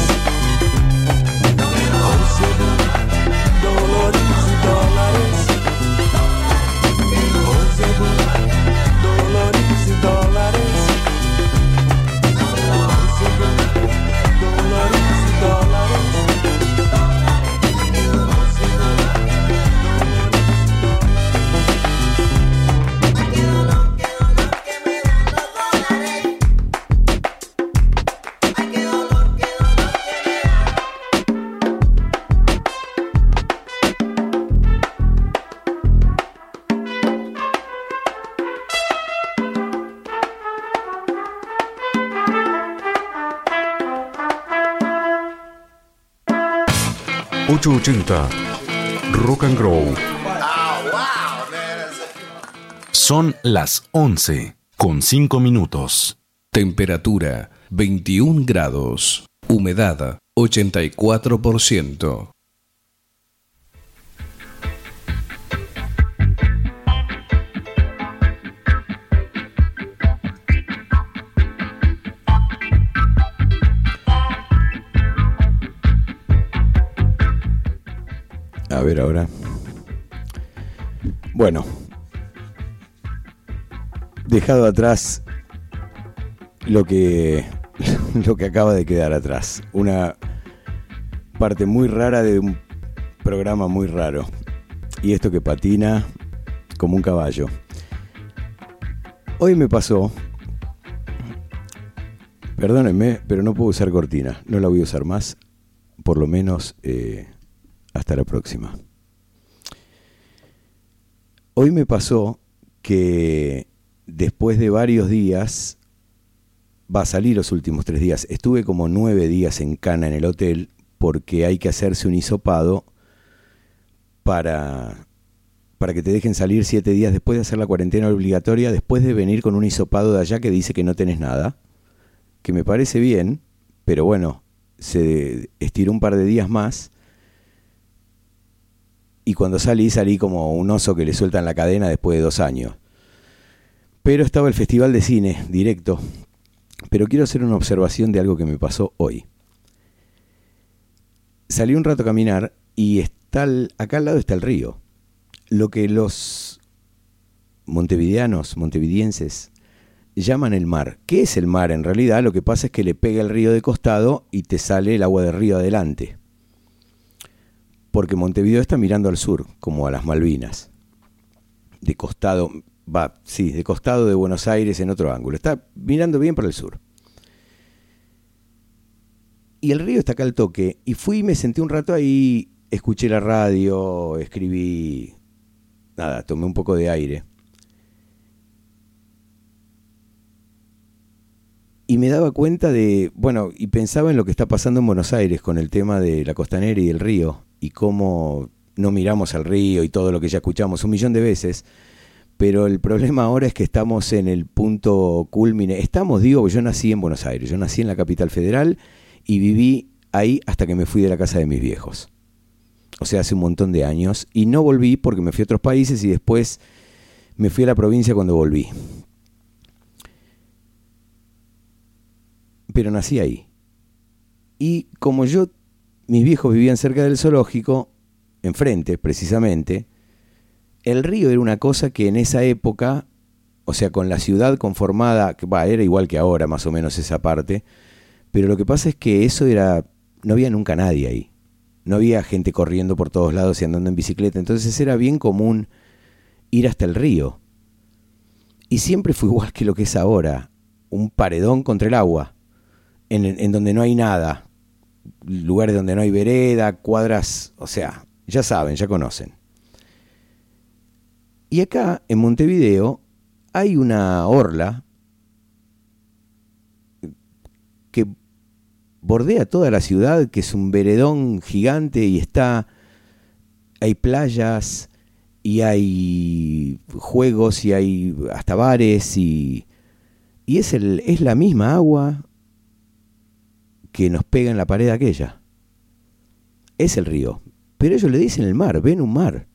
A: 880 Rock and Grow.
G: Son las 11 con 5 minutos.
H: Temperatura 21 grados. Humedad 84%.
B: Ahora. Bueno. Dejado atrás lo que lo que acaba de quedar atrás. Una parte muy rara de un programa muy raro. Y esto que patina como un caballo. Hoy me pasó. Perdónenme, pero no puedo usar cortina. No la voy a usar más. Por lo menos eh, hasta la próxima. Hoy me pasó que después de varios días, va a salir los últimos tres días, estuve como nueve días en Cana en el hotel porque hay que hacerse un hisopado para, para que te dejen salir siete días después de hacer la cuarentena obligatoria, después de venir con un hisopado de allá que dice que no tenés nada, que me parece bien, pero bueno, se estiró un par de días más y cuando salí salí como un oso que le sueltan la cadena después de dos años. Pero estaba el Festival de Cine directo. Pero quiero hacer una observación de algo que me pasó hoy. Salí un rato a caminar y está al- acá al lado está el río. Lo que los montevideanos, montevidienses, llaman el mar. ¿Qué es el mar? En realidad lo que pasa es que le pega el río de costado y te sale el agua del río adelante porque Montevideo está mirando al sur, como a las Malvinas. De costado, va, sí, de costado de Buenos Aires en otro ángulo. Está mirando bien para el sur. Y el río está acá al toque. Y fui y me senté un rato ahí, escuché la radio, escribí. Nada, tomé un poco de aire. Y me daba cuenta de, bueno, y pensaba en lo que está pasando en Buenos Aires con el tema de la costanera y el río, y cómo no miramos al río y todo lo que ya escuchamos un millón de veces, pero el problema ahora es que estamos en el punto culmine. Estamos, digo, yo nací en Buenos Aires, yo nací en la capital federal y viví ahí hasta que me fui de la casa de mis viejos. O sea, hace un montón de años, y no volví porque me fui a otros países y después me fui a la provincia cuando volví. pero nací ahí. Y como yo, mis viejos vivían cerca del zoológico, enfrente precisamente, el río era una cosa que en esa época, o sea, con la ciudad conformada, que va, era igual que ahora más o menos esa parte, pero lo que pasa es que eso era, no había nunca nadie ahí. No había gente corriendo por todos lados y andando en bicicleta, entonces era bien común ir hasta el río. Y siempre fue igual que lo que es ahora, un paredón contra el agua en donde no hay nada, lugares donde no hay vereda, cuadras, o sea, ya saben, ya conocen. Y acá, en Montevideo, hay una orla que bordea toda la ciudad, que es un veredón gigante y está, hay playas y hay juegos y hay hasta bares y, y es, el, es la misma agua que nos pega en la pared aquella. Es el río. Pero ellos le dicen el mar, ven un mar.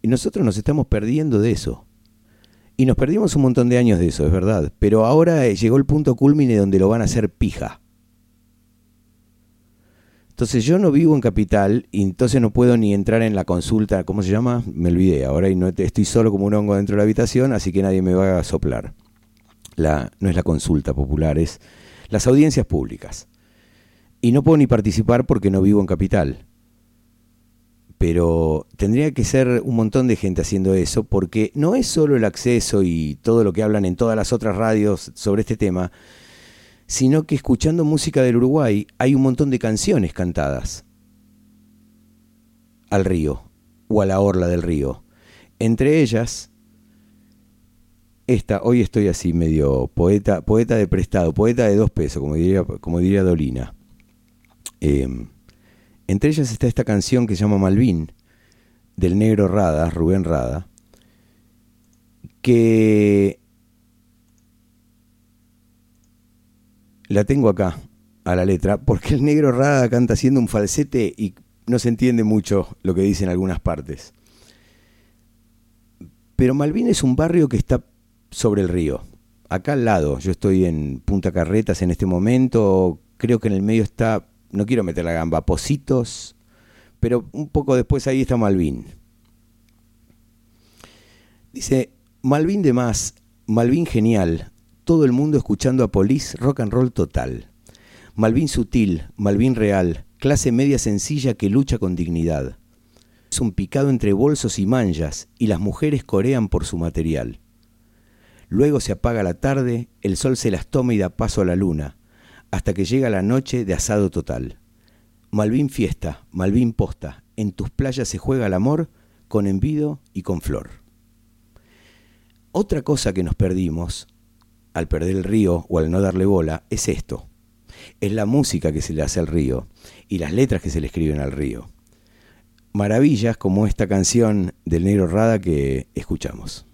B: Y nosotros nos estamos perdiendo de eso. Y nos perdimos un montón de años de eso, es verdad. Pero ahora eh, llegó el punto culmine donde lo van a hacer pija. Entonces yo no vivo en capital y entonces no puedo ni entrar en la consulta, ¿cómo se llama? Me olvidé ahora y no estoy solo como un hongo dentro de la habitación, así que nadie me va a soplar. La, no es la consulta popular, es las audiencias públicas. Y no puedo ni participar porque no vivo en capital. Pero tendría que ser un montón de gente haciendo eso porque no es solo el acceso y todo lo que hablan en todas las otras radios sobre este tema, sino que escuchando música del Uruguay hay un montón de canciones cantadas al río o a la orla del río. Entre ellas, esta, hoy estoy así medio poeta, poeta de prestado, poeta de dos pesos, como diría, como diría Dolina. Eh, entre ellas está esta canción que se llama Malvin, del negro Rada, Rubén Rada, que la tengo acá, a la letra, porque el negro Rada canta haciendo un falsete y no se entiende mucho lo que dice en algunas partes. Pero Malvin es un barrio que está sobre el río, acá al lado. Yo estoy en Punta Carretas en este momento, creo que en el medio está, no quiero meter la gamba, Positos, pero un poco después ahí está Malvin. Dice, Malvin de más, Malvin genial, todo el mundo escuchando a Police rock and roll total. Malvin sutil, Malvin real, clase media sencilla que lucha con dignidad. Es un picado entre bolsos y manjas y las mujeres corean por su material. Luego se apaga la tarde, el sol se las toma y da paso a la luna, hasta que llega la noche de asado total. Malvin fiesta, Malvin posta, en tus playas se juega el amor con envido y con flor. Otra cosa que nos perdimos al perder el río o al no darle bola es esto. Es la música que se le hace al río y las letras que se le escriben al río. Maravillas como esta canción del negro Rada que escuchamos.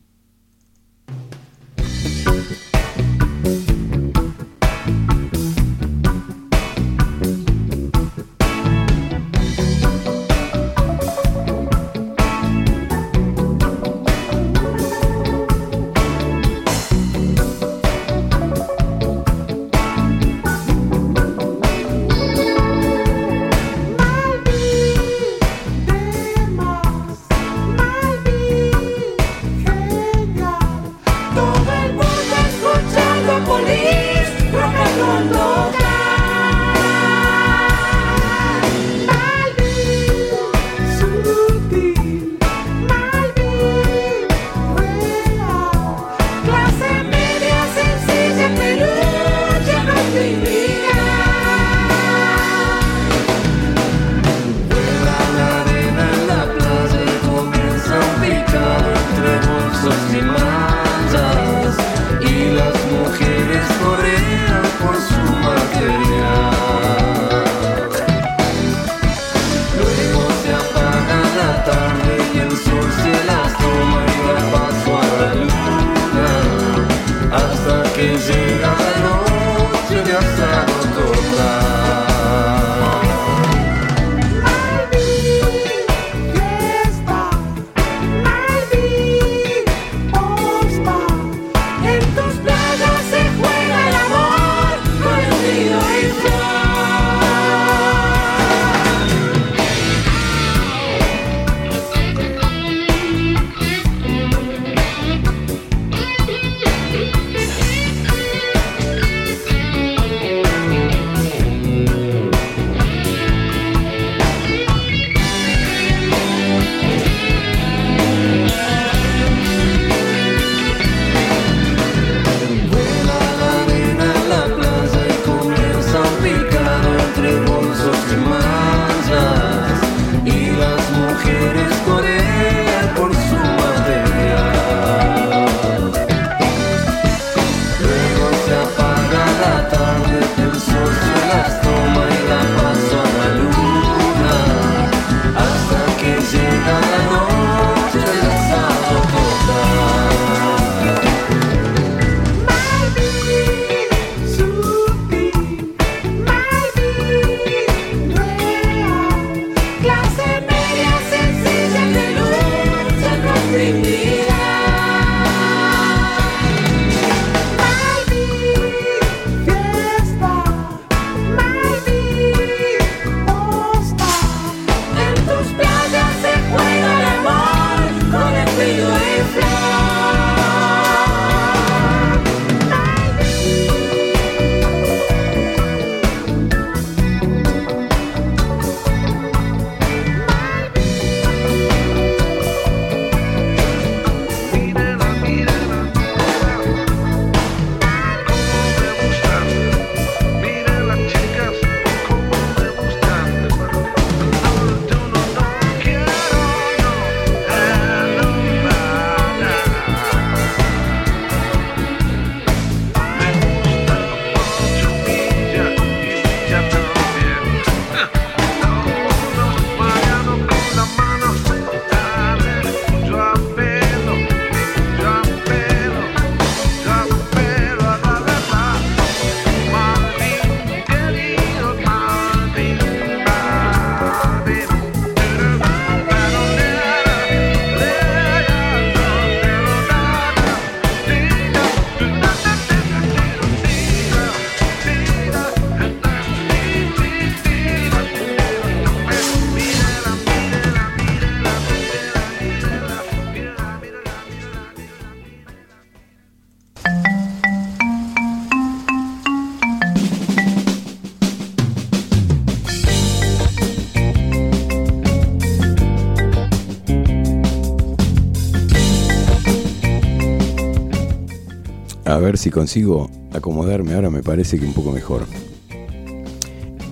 B: Si consigo acomodarme. Ahora me parece que un poco mejor.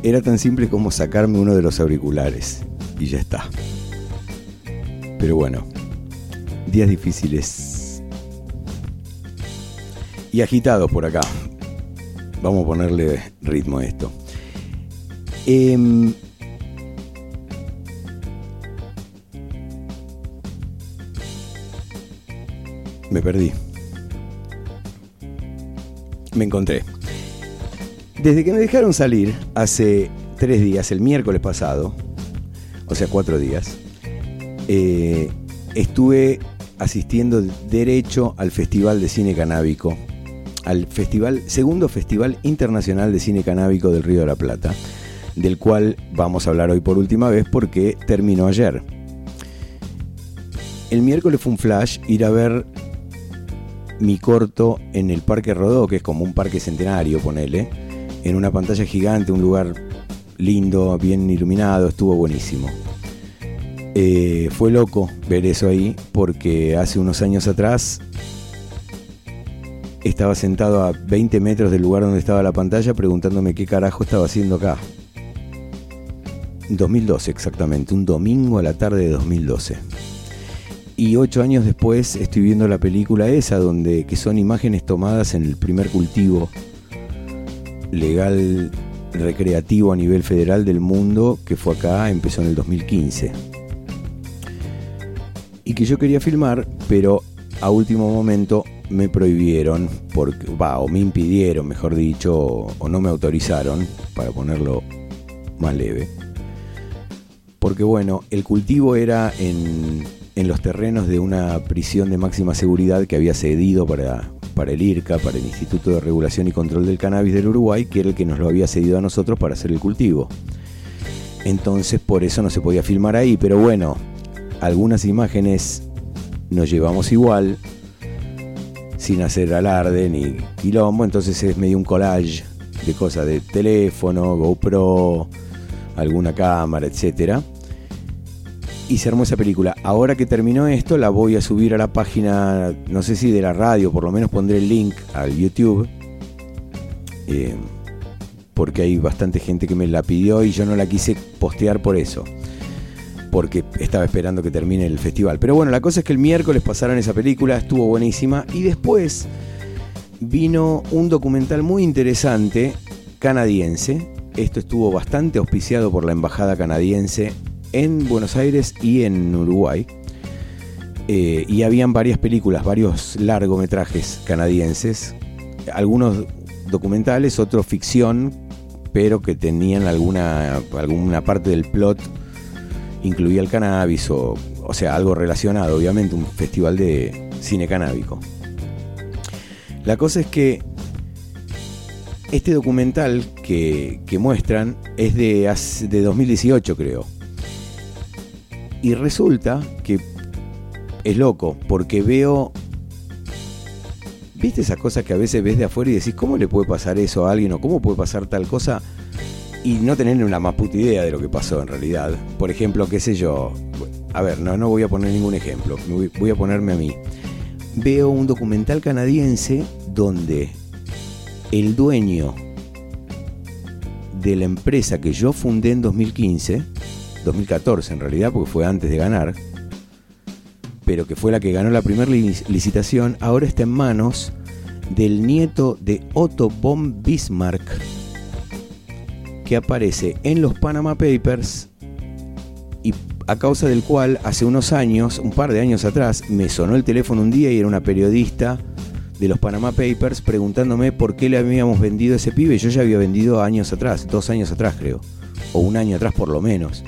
B: Era tan simple como sacarme uno de los auriculares y ya está. Pero bueno, días difíciles y agitados por acá. Vamos a ponerle ritmo a esto. Em, me perdí. Me encontré. Desde que me dejaron salir hace tres días, el miércoles pasado, o sea, cuatro días, eh, estuve asistiendo derecho al Festival de Cine Canábico, al festival, segundo Festival Internacional de Cine Canábico del Río de la Plata, del cual vamos a hablar hoy por última vez porque terminó ayer. El miércoles fue un flash ir a ver mi corto en el Parque Rodó, que es como un parque centenario, ponele, en una pantalla gigante, un lugar lindo, bien iluminado, estuvo buenísimo. Eh, fue loco ver eso ahí porque hace unos años atrás estaba sentado a 20 metros del lugar donde estaba la pantalla preguntándome qué carajo estaba haciendo acá. 2012 exactamente, un domingo a la tarde de 2012. Y ocho años después estoy viendo la película esa, donde que son imágenes tomadas en el primer cultivo legal recreativo a nivel federal del mundo, que fue acá, empezó en el 2015. Y que yo quería filmar, pero a último momento me prohibieron, porque, va, o me impidieron, mejor dicho, o, o no me autorizaron, para ponerlo más leve. Porque bueno, el cultivo era en, en los terrenos de una prisión de máxima seguridad que había cedido para, para el IRCA, para el Instituto de Regulación y Control del Cannabis del Uruguay, que era el que nos lo había cedido a nosotros para hacer el cultivo. Entonces por eso no se podía filmar ahí, pero bueno, algunas imágenes nos llevamos igual, sin hacer alarde ni quilombo, entonces es medio un collage de cosas de teléfono, GoPro, alguna cámara, etcétera y se armó esa película. Ahora que terminó esto, la voy a subir a la página, no sé si de la radio, por lo menos pondré el link al YouTube. eh, porque hay bastante gente que me la pidió y yo no la quise postear por eso. Porque estaba esperando que termine el festival. Pero bueno, la cosa es que el miércoles pasaron esa película, estuvo buenísima. Y después vino un documental muy interesante canadiense. Esto estuvo bastante auspiciado por la embajada canadiense en Buenos Aires y en Uruguay. Eh, y habían varias películas, varios largometrajes canadienses, algunos documentales, otros ficción, pero que tenían alguna, alguna parte del plot, incluía el cannabis o, o sea, algo relacionado, obviamente, un festival de cine canábico. La cosa es que este documental que, que muestran es de, de 2018, creo. Y resulta que es loco, porque veo. ¿Viste esas cosas que a veces ves de afuera y decís, ¿cómo le puede pasar eso a alguien o cómo puede pasar tal cosa? Y no tener una más puta idea de lo que pasó en realidad. Por ejemplo, qué sé yo. A ver, no, no voy a poner ningún ejemplo. voy a ponerme a mí. Veo un documental canadiense donde el dueño de la empresa que yo fundé en 2015, 2014 en realidad, porque fue antes de ganar, pero que fue la que ganó la primera lic- licitación, ahora está en manos del nieto de Otto von Bismarck, que aparece en los Panama Papers y a causa del cual hace unos años, un par de años atrás, me sonó el teléfono un día y era una periodista de los Panama Papers preguntándome por qué le habíamos vendido ese pibe. Yo ya había vendido años atrás, dos años atrás creo, o un año atrás por lo menos.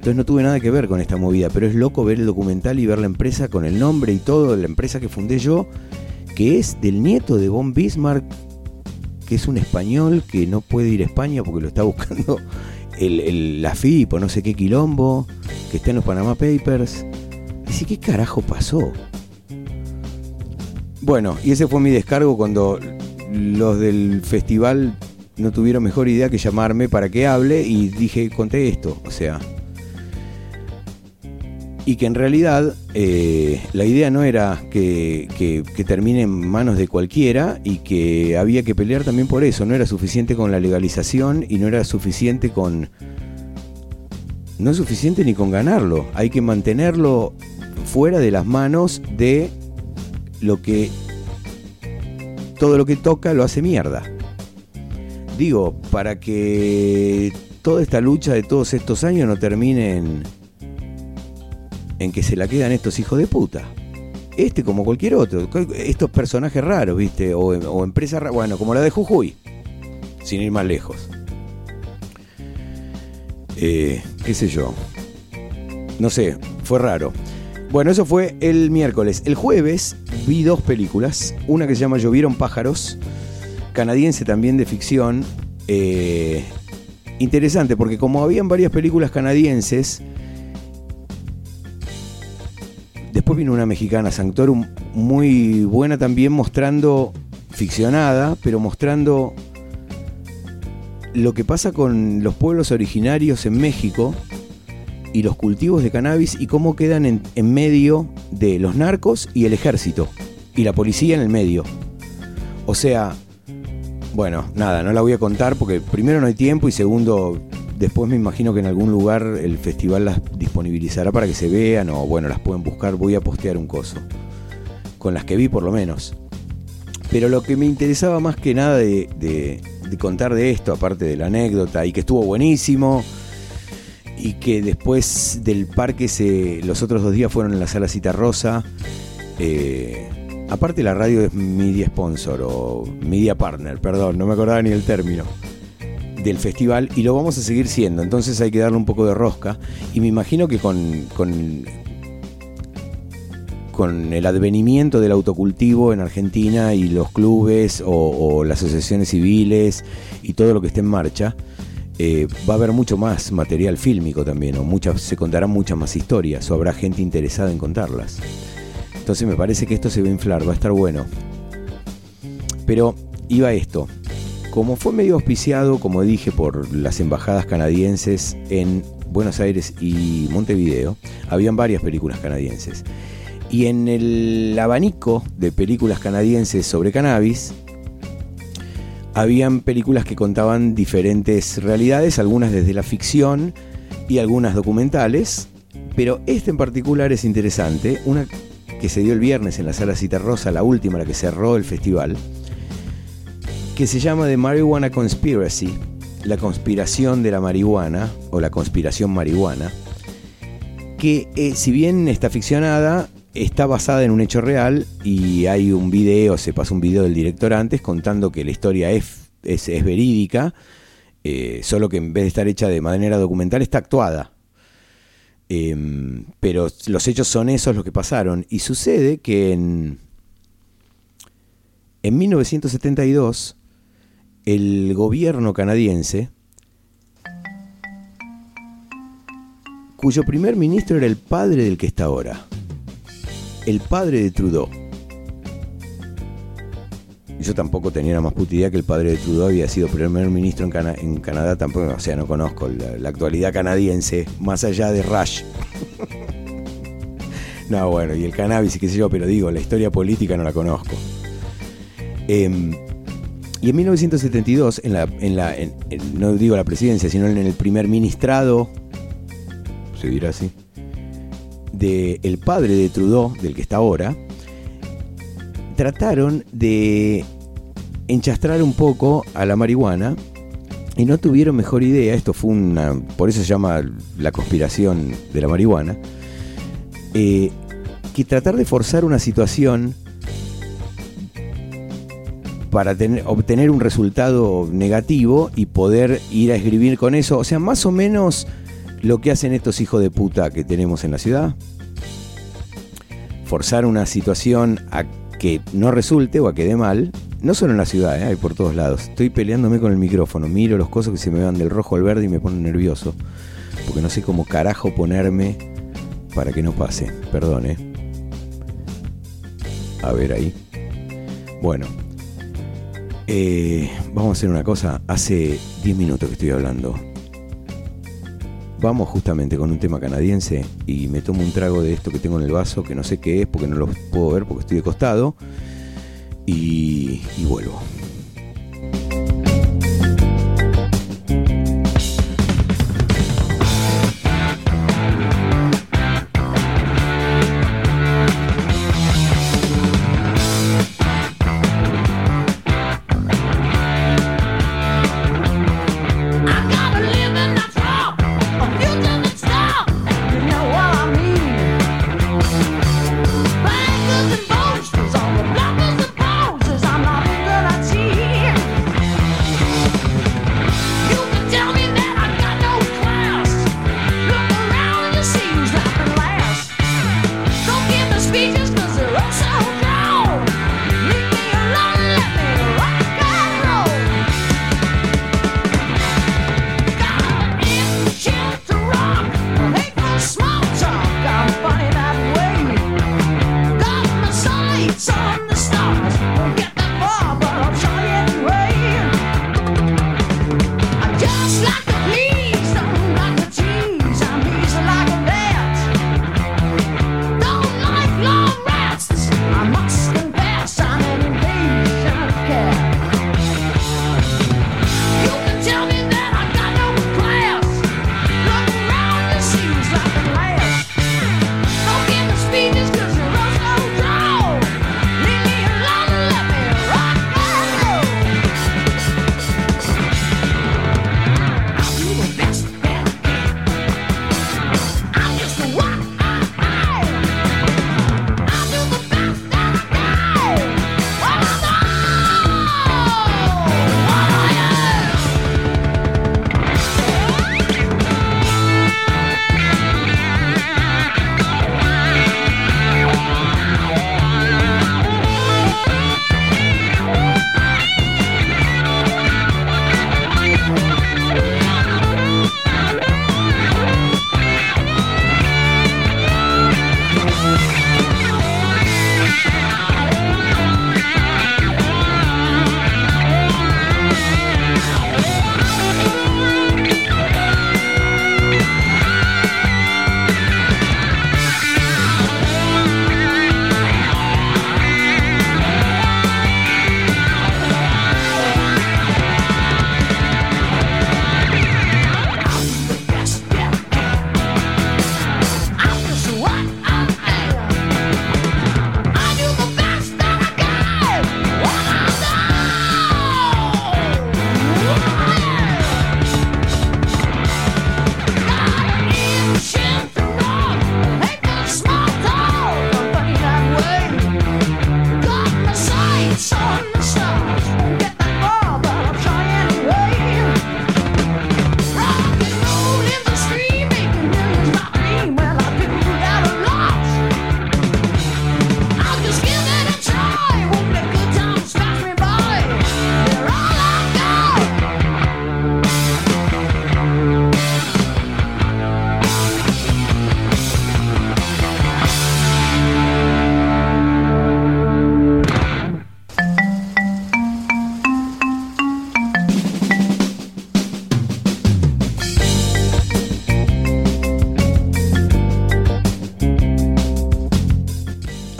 B: Entonces no tuve nada que ver con esta movida, pero es loco ver el documental y ver la empresa con el nombre y todo la empresa que fundé yo, que es del nieto de Von Bismarck, que es un español que no puede ir a España porque lo está buscando el, el- la FIP o no sé qué quilombo, que está en los Panama Papers. Dice, ¿qué carajo pasó? Bueno, y ese fue mi descargo cuando los del festival no tuvieron mejor idea que llamarme para que hable y dije, conté esto, o sea, y que en realidad eh, la idea no era que, que- que termine en manos de cualquiera y que había que pelear también por eso. No era suficiente con la legalización y no era suficiente con... No es suficiente ni con ganarlo. Hay que mantenerlo fuera de las manos de lo que... Todo lo que toca lo hace mierda. Digo, para que toda esta lucha de todos estos años no termine en en que se la quedan estos hijos de puta. Este como cualquier otro. Estos personajes raros, ¿viste? O, o empresas raras. Bueno, como la de Jujuy. Sin ir más lejos. Eh, ¿Qué sé yo? No sé, fue raro. Bueno, eso fue el miércoles. El jueves vi dos películas. Una que se llama Llovieron pájaros. Canadiense también de ficción. Eh, interesante porque como habían varias películas canadienses, Después vino una mexicana, Sanctorum, muy buena también, mostrando, ficcionada, pero mostrando lo que pasa con los pueblos originarios en México y los cultivos de cannabis y cómo quedan en, en medio de los narcos y el ejército y la policía en el medio. O sea, bueno, nada, no la voy a contar porque primero no hay tiempo y segundo, después me imagino que en algún lugar el festival las disponibilizará para que se vean o bueno, las pueden buscar. Voy a postear un coso. Con las que vi por lo menos. Pero lo que me interesaba más que nada de, de- contar de esto, aparte de la anécdota, y que estuvo buenísimo, y que después del parque se, los otros dos días fueron en la sala Cita Rosa. eh, aparte la radio es media sponsor o media partner, perdón, no me acordaba ni el término del festival y lo vamos a seguir siendo. Entonces hay que darle un poco de rosca. Y me imagino que con, con, el advenimiento del autocultivo en Argentina y los clubes o, o las asociaciones civiles y todo lo que esté en marcha, eh, va a haber mucho más material fílmico también, o muchas, se contarán muchas más historias, o habrá gente interesada en contarlas. Entonces me parece que esto se va a inflar, va a estar bueno. Pero iba esto. Como fue medio auspiciado, como dije, por las embajadas canadienses en Buenos Aires y Montevideo, habían varias películas canadienses. Y en el abanico de películas canadienses sobre cannabis, habían películas que contaban diferentes realidades, algunas desde la ficción y algunas documentales, pero esta en particular es interesante, una que se dio el viernes en la sala Cita Rosa, la última, la que cerró el festival, que se llama The Marijuana Conspiracy, la conspiración de la marihuana o la conspiración marihuana, que eh, si bien está ficcionada, está basada en un hecho real y hay un video, se pasó un video del director antes contando que la historia es, es, verídica, eh, solo que en vez de estar hecha de manera documental está actuada. Em, pero los hechos son esos los que pasaron. Y sucede que en, en 1972 el gobierno canadiense, cuyo primer ministro era el padre del que está ahora, el padre de Trudeau. Yo tampoco tenía la más puta idea que el padre de Trudeau había sido primer ministro en, Cana- en Canadá, tampoco, o sea, no conozco la, actualidad canadiense, más allá de Rush. no, bueno, y el cannabis qué sé yo, pero digo, la historia política no la conozco. Em, y en 1972, en la, en la, no digo la presidencia, sino en el primer ministrado, se dirá así, de el padre de Trudeau, del que está ahora, trataron de enchastrar un poco a la marihuana y no tuvieron mejor idea, esto fue una, por eso se llama la conspiración de la marihuana, eh, que tratar de forzar una situación para tener- obtener un resultado negativo y poder ir a escribir con eso. O sea, más o menos lo que hacen estos hijos de puta que tenemos en la ciudad. Forzar una situación a que no resulte o a que dé mal. No solo en la ciudad, ¿eh? hay por todos lados. Estoy peleándome con el micrófono. Miro los cosas que se me van del rojo al verde y me ponen nervioso. Porque no sé cómo carajo ponerme para que no pase. Perdón, ¿eh? A ver ahí. Bueno, eh, vamos a hacer una cosa. Hace 10 minutos que estoy hablando.
I: vamos justamente con un tema canadiense y me tomo un trago de esto que tengo en el vaso, que no sé qué es porque no lo puedo ver porque estoy de costado, y, y vuelvo.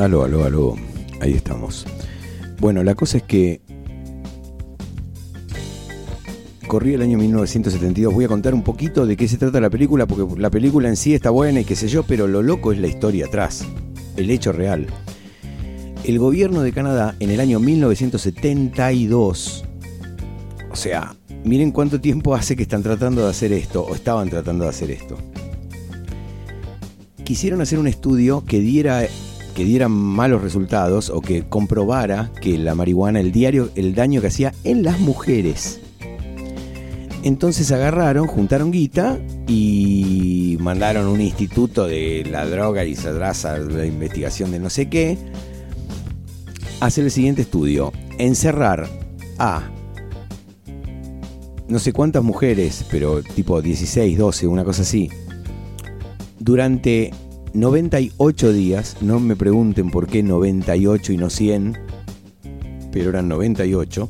I: Aló, aló, aló. Ahí estamos. Bueno, la cosa es que corrí el año 1972. Voy a contar un poquito de qué se trata la película, porque la película en sí está buena y qué sé yo, pero lo loco es la historia atrás, el hecho real. El gobierno de Canadá en el año 1972, o sea, miren cuánto tiempo hace que están tratando de hacer esto, o estaban tratando de hacer esto. Quisieron hacer un estudio que diera que diera malos resultados o que comprobara que la marihuana, el diario, el daño que hacía en las mujeres. Entonces agarraron, juntaron guita y mandaron un instituto de la droga y se traza la investigación de no sé qué. Hacer el siguiente estudio. Encerrar a no sé cuántas mujeres, pero tipo 16, 12, una cosa así, durante 98 días, no me pregunten por qué 98 y no 100, pero eran 98,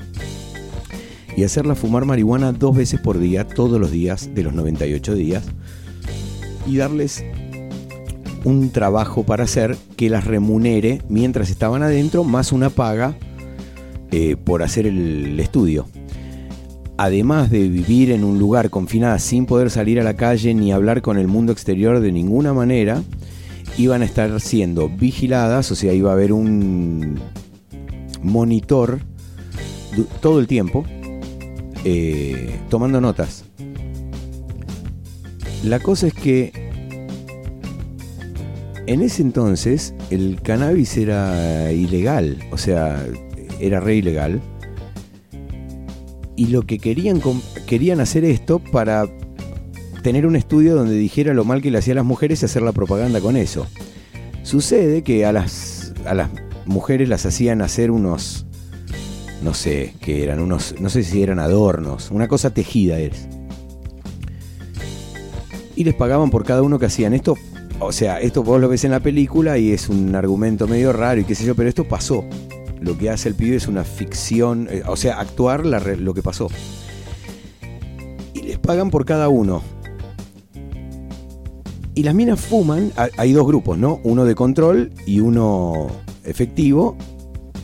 I: y hacerla fumar marihuana dos veces por día, todos los días de los 98 días,
B: y darles un trabajo para hacer que las remunere mientras estaban adentro, más una paga eh, por hacer el estudio. Además de vivir en un lugar confinada sin poder salir a la calle ni hablar con el mundo exterior de ninguna manera, iban a estar siendo vigiladas, o sea, iba a haber un monitor todo el tiempo eh, tomando notas. La cosa es que en ese entonces el cannabis era ilegal, o sea, era re ilegal. Y lo que querían, querían hacer esto para tener un estudio donde dijera lo mal que le hacía a las mujeres y hacer la propaganda con eso. Sucede que a las, a las mujeres las hacían hacer unos, no sé qué eran, unos, no sé si eran adornos, una cosa tejida es. Y les pagaban por cada uno que hacían esto. O sea, esto vos lo ves en la película y es un argumento medio raro y qué sé yo, pero esto pasó. Lo que hace el pibe es una ficción, eh, o sea, actuar lo que pasó. Y les pagan por cada uno. Y las minas fuman, ha- hay dos grupos, ¿no? Uno de control y uno efectivo.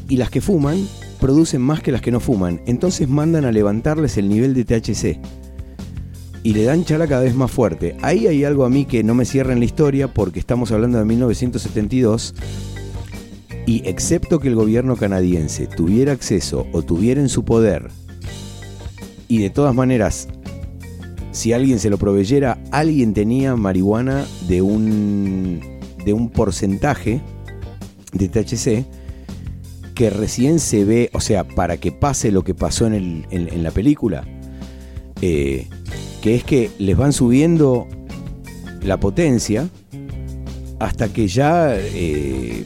B: Y las que fuman producen más que las que no fuman. Entonces mandan a levantarles el nivel de THC. Y le dan chala cada vez más fuerte. Ahí hay algo a mí que no me cierra en la historia porque estamos hablando de 1972. Y excepto que el gobierno canadiense tuviera acceso o tuviera en su poder, y de todas maneras si alguien se lo proveyera, alguien tenía marihuana de un, de un porcentaje de THC que recién se ve, o sea, para que pase lo que pasó en, el- en- la película, eh, que es que les van subiendo la potencia hasta que ya, eh,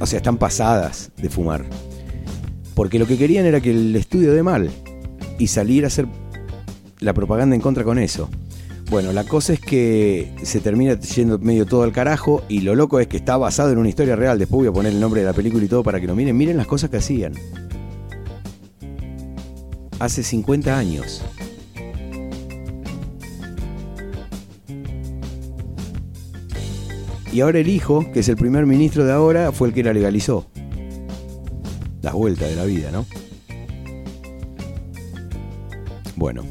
B: o sea, están pasadas de fumar. Porque lo que querían era que el estudio de mal y salir a hacer la propaganda en contra con eso. Bueno, la cosa es que se termina yendo medio todo al carajo y lo loco es que está basado en una historia real. Después voy a poner el nombre de la película y todo para que lo miren. Miren las cosas que hacían. Hace 50 años. Y ahora el hijo, que es el primer ministro de ahora, fue el que la legalizó. Las vueltas de la vida, ¿no? Bueno,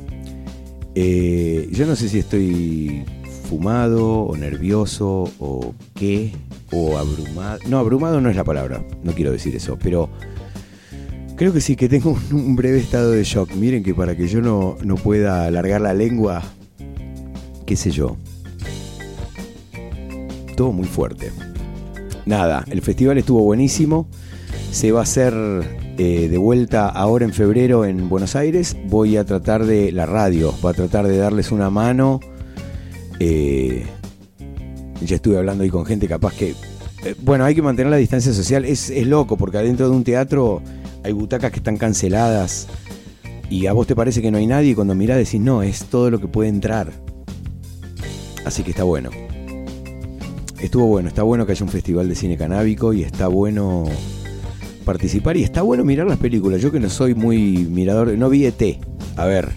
B: eh, yo no sé si estoy fumado o nervioso o qué, o abrumado. No, abrumado no es la palabra, no quiero decir eso, pero creo que sí, que tengo un, breve estado de shock. Miren que para que yo no, no pueda alargar la lengua, qué sé yo. Todo muy fuerte. Nada, el festival estuvo buenísimo. Se va a hacer eh, de vuelta ahora en febrero en Buenos Aires. Voy a tratar de, la radio, va a tratar de darles una mano. Eh, ya estuve hablando ahí con gente capaz que... eh, bueno, hay que mantener la distancia social. Es, es loco porque adentro de un teatro hay butacas que están canceladas. Y a vos te parece que no hay nadie y cuando mirás decís, no, es todo lo que puede entrar. Así que está bueno. Estuvo bueno, está bueno que haya un festival de cine canábico y está bueno participar y está bueno mirar las películas. Yo que no soy muy mirador, no vi ET. A ver.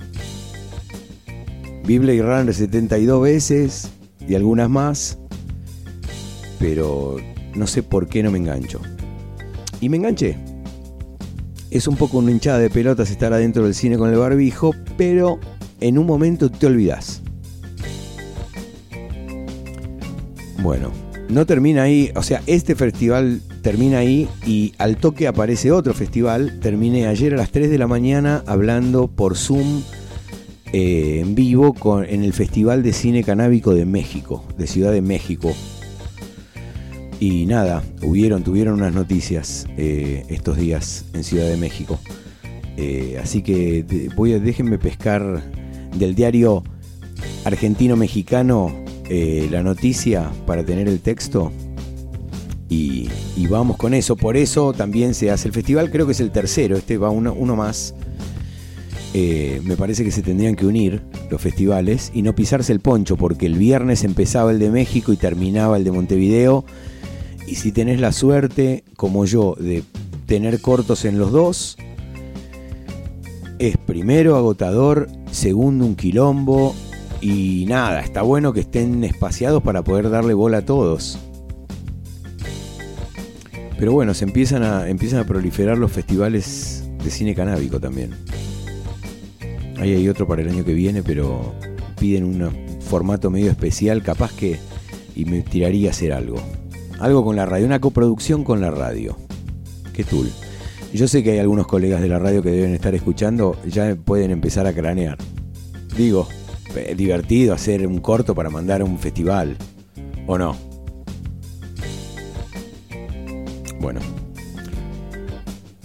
B: Vi Blade Runner 72 veces y algunas más. Pero no sé por qué no me engancho. Y me enganché. Es un poco una hinchada de pelotas estar adentro del cine con el barbijo, pero en un momento te olvidas. Bueno, no termina ahí, o sea, este festival termina ahí y al toque aparece otro festival. Terminé ayer a las 3 de la mañana hablando por Zoom eh, en vivo con, en el Festival de Cine Canábico de México, de Ciudad de México. Y nada, hubieron, tuvieron unas noticias eh, estos días en Ciudad de México. Eh, así que voy déjenme pescar del diario argentino-mexicano la noticia para tener el texto. Y, vamos con eso. Por eso también se hace el festival. Creo que es el tercero. Este va uno, uno más. Eh, me parece que se tendrían que unir los festivales y no pisarse el poncho, porque el viernes empezaba el de México y terminaba el de Montevideo. Y si tenés la suerte, como yo, de tener cortos en los dos, es primero agotador, segundo un quilombo Y nada, está bueno que estén espaciados para poder darle bola a todos. Pero bueno, se empiezan a, empiezan a proliferar los festivales de cine canábico también. Ahí hay otro para el año que viene, pero piden un formato medio especial, capaz que. Y me tiraría a hacer algo. Algo con la radio, una coproducción con la radio. Qué tul. Yo sé que hay algunos colegas de la radio que deben estar escuchando, ya pueden empezar a cranear. Digo, eh, divertido hacer un corto para mandar a un festival. ¿O no? Bueno.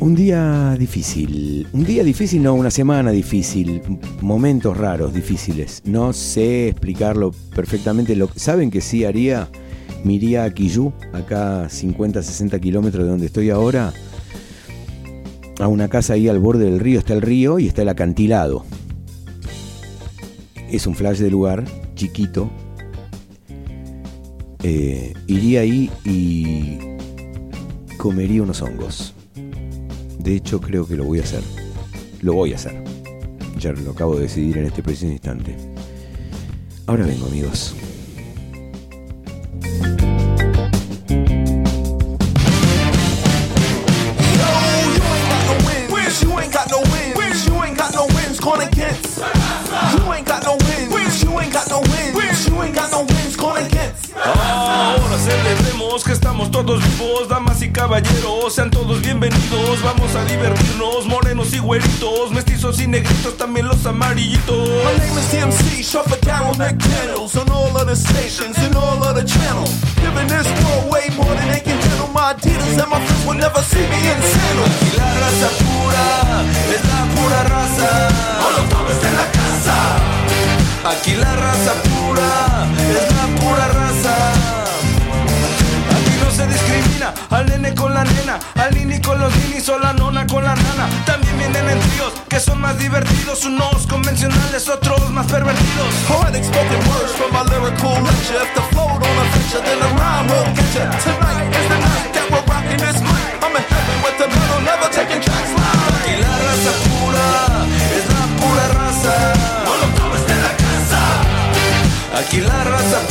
B: Un día difícil. Un día difícil, no, una semana difícil. Momentos raros, difíciles. No sé explicarlo perfectamente. Lo, ¿Saben que sí haría? Me iría a Quillú, acá 50, 60 kilómetros de donde estoy ahora. A una casa ahí al borde del río. Está el río y está el acantilado. Es un flash de lugar, chiquito. Eh, iría ahí y comería unos hongos. De hecho, creo que lo voy a hacer. Lo voy a hacer. Ya lo acabo de decidir en este preciso instante. Ahora vengo, amigos.
J: Vamos a divertirnos, morenos y güeritos, mestizos y negritos, también los amarillitos.
K: My name is TMC, Shuffle Carol McDaniels on all of the stations and all of the channels. Giving this world way more than they can handle. My Adidas and my friends will never see me in sandals.
J: Y la raza pura es la pura raza. Molotov está en la casa. Aquí la raza pura es la pura raza. Aquí no se al nene con la nena, al nini con los ninis o la nona con la nana. También vienen en tríos que son más divertidos, unos convencionales, otros más pervertidos.
K: Poetic spoken words from my lyrical lecture. If the flow don't affect you, then the rhyme will get you. Tonight is the night that we're rocking this mic. I'm in heaven with the metal, never taking tracks live.
J: Aquí la raza pura es la pura raza. Molotov está en la casa. Aquí la raza pura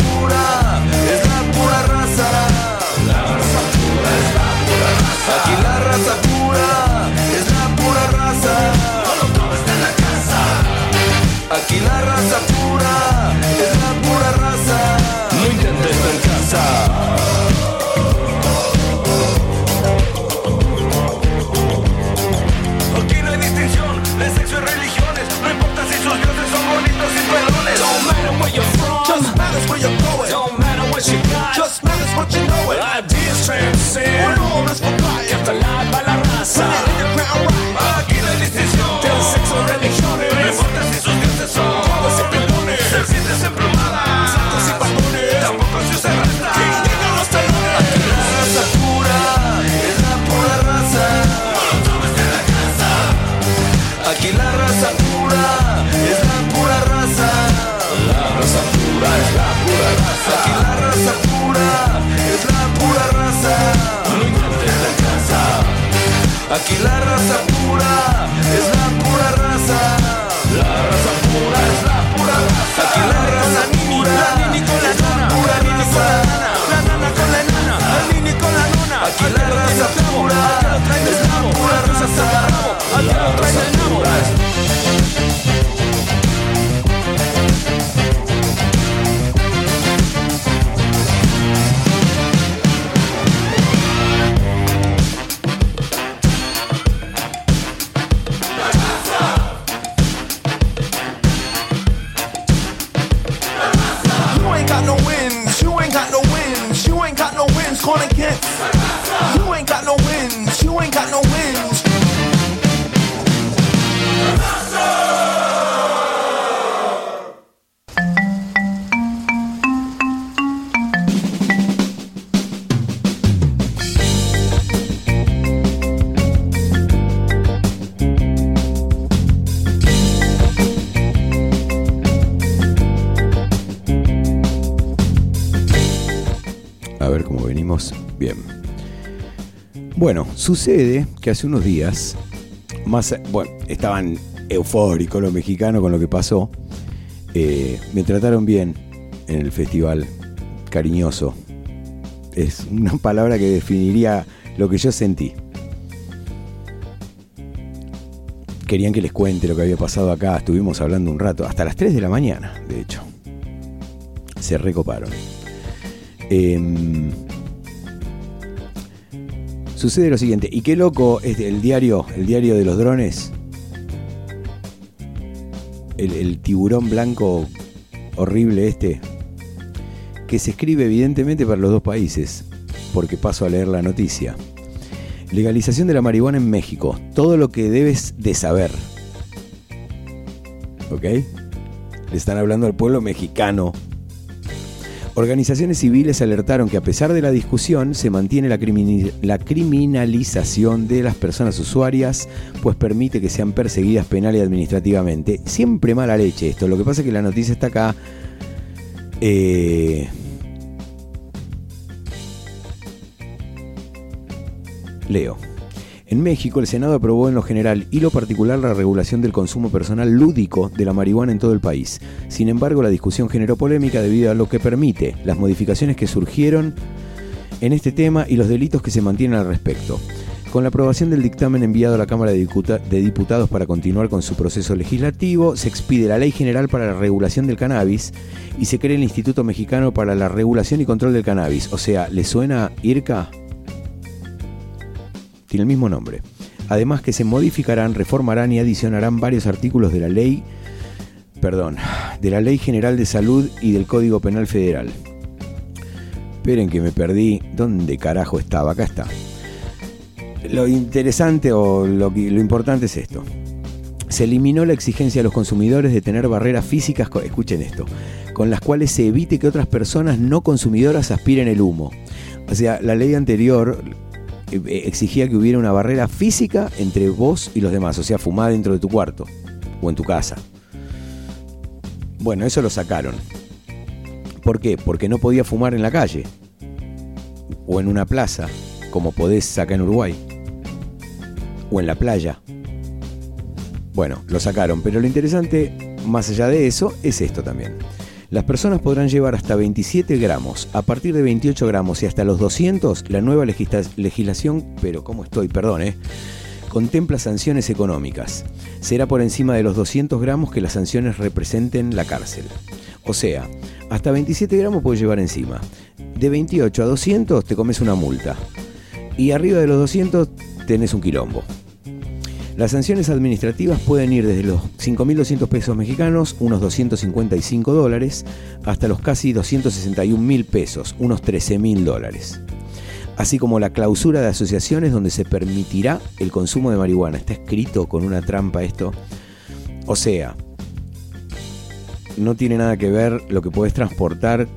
J: Aquí la raza pura es la pura raza. No intentes en. Aquí no hay distinción de sexo y religiones. No importa si sus Aquí la raza pura es la pura raza. La raza pura es la pura raza. Aquí la raza pura la nini con la nana, pura raza. La nana con la nana, la nini con la nona. Aquí la raza pura es la pura raza. Aquí lo traen
B: sucede que hace unos días, más, bueno, estaban eufóricos los mexicanos con lo que pasó. Eh, me trataron bien en el festival, cariñoso. Es una palabra que definiría lo que yo sentí. Querían que les cuente lo que había pasado acá, estuvimos hablando un rato, hasta las 3 de la mañana, de hecho. Se recoparon. Em, sucede lo siguiente, y qué loco este, el diario, el diario de los drones. El, el tiburón blanco horrible este, que se escribe evidentemente para los dos países, porque paso a leer la noticia. Legalización de la marihuana en México. Todo lo que debes de saber. ¿Ok? Le están hablando al pueblo mexicano. Organizaciones civiles alertaron que a pesar de la discusión se mantiene la, criminalización de las personas usuarias, pues permite que sean perseguidas penal y administrativamente. Siempre mala leche esto. Lo que pasa es que la noticia está acá. Eh, Leo. En México, el Senado aprobó en lo general y lo particular la regulación del consumo personal lúdico de la marihuana en todo el país. Sin embargo, la discusión generó polémica debido a lo que permite, las modificaciones que surgieron en este tema y los delitos que se mantienen al respecto. Con la aprobación del dictamen enviado a la Cámara de Diputa- de Diputados para continuar con su proceso legislativo, se expide la Ley General para la Regulación del Cannabis y se crea el Instituto Mexicano para la Regulación y Control del Cannabis. O sea, ¿le suena IRCA? Tiene el mismo nombre. Además que se modificarán, reformarán y adicionarán varios artículos de la ley, perdón, de la Ley General de Salud y del Código Penal Federal. Esperen que me perdí. ¿Dónde carajo estaba? Acá está. Lo interesante o lo, lo importante es esto. Se eliminó la exigencia a los consumidores de tener barreras físicas, escuchen esto, con las cuales se evite que otras personas no consumidoras aspiren el humo. O sea, la ley anterior exigía que hubiera una barrera física entre vos y los demás, o sea, fumar dentro de tu cuarto o en tu casa. Bueno, eso lo sacaron. ¿Por qué? Porque no podía fumar en la calle o en una plaza, como podés acá en Uruguay, o en la playa. Bueno, lo sacaron, pero lo interesante, más allá de eso, es esto también. Las personas podrán llevar hasta 27 gramos, a partir de 28 gramos y hasta los 200, la nueva legisla- legislación, pero ¿cómo estoy? Perdón, ¿eh? Contempla sanciones económicas. Será por encima de los 200 gramos que las sanciones representen la cárcel. O sea, hasta 27 gramos puedes llevar encima. De 28 a 200 te comes una multa. Y arriba de los 200 tenés un quilombo. Las sanciones administrativas pueden ir desde los 5.200 pesos mexicanos, unos 255 dólares, hasta los casi 261 mil pesos, unos 13 mil dólares. Así como la clausura de asociaciones donde se permitirá el consumo de marihuana. Está escrito con una trampa esto. O sea, no tiene nada que ver lo que podés transportar.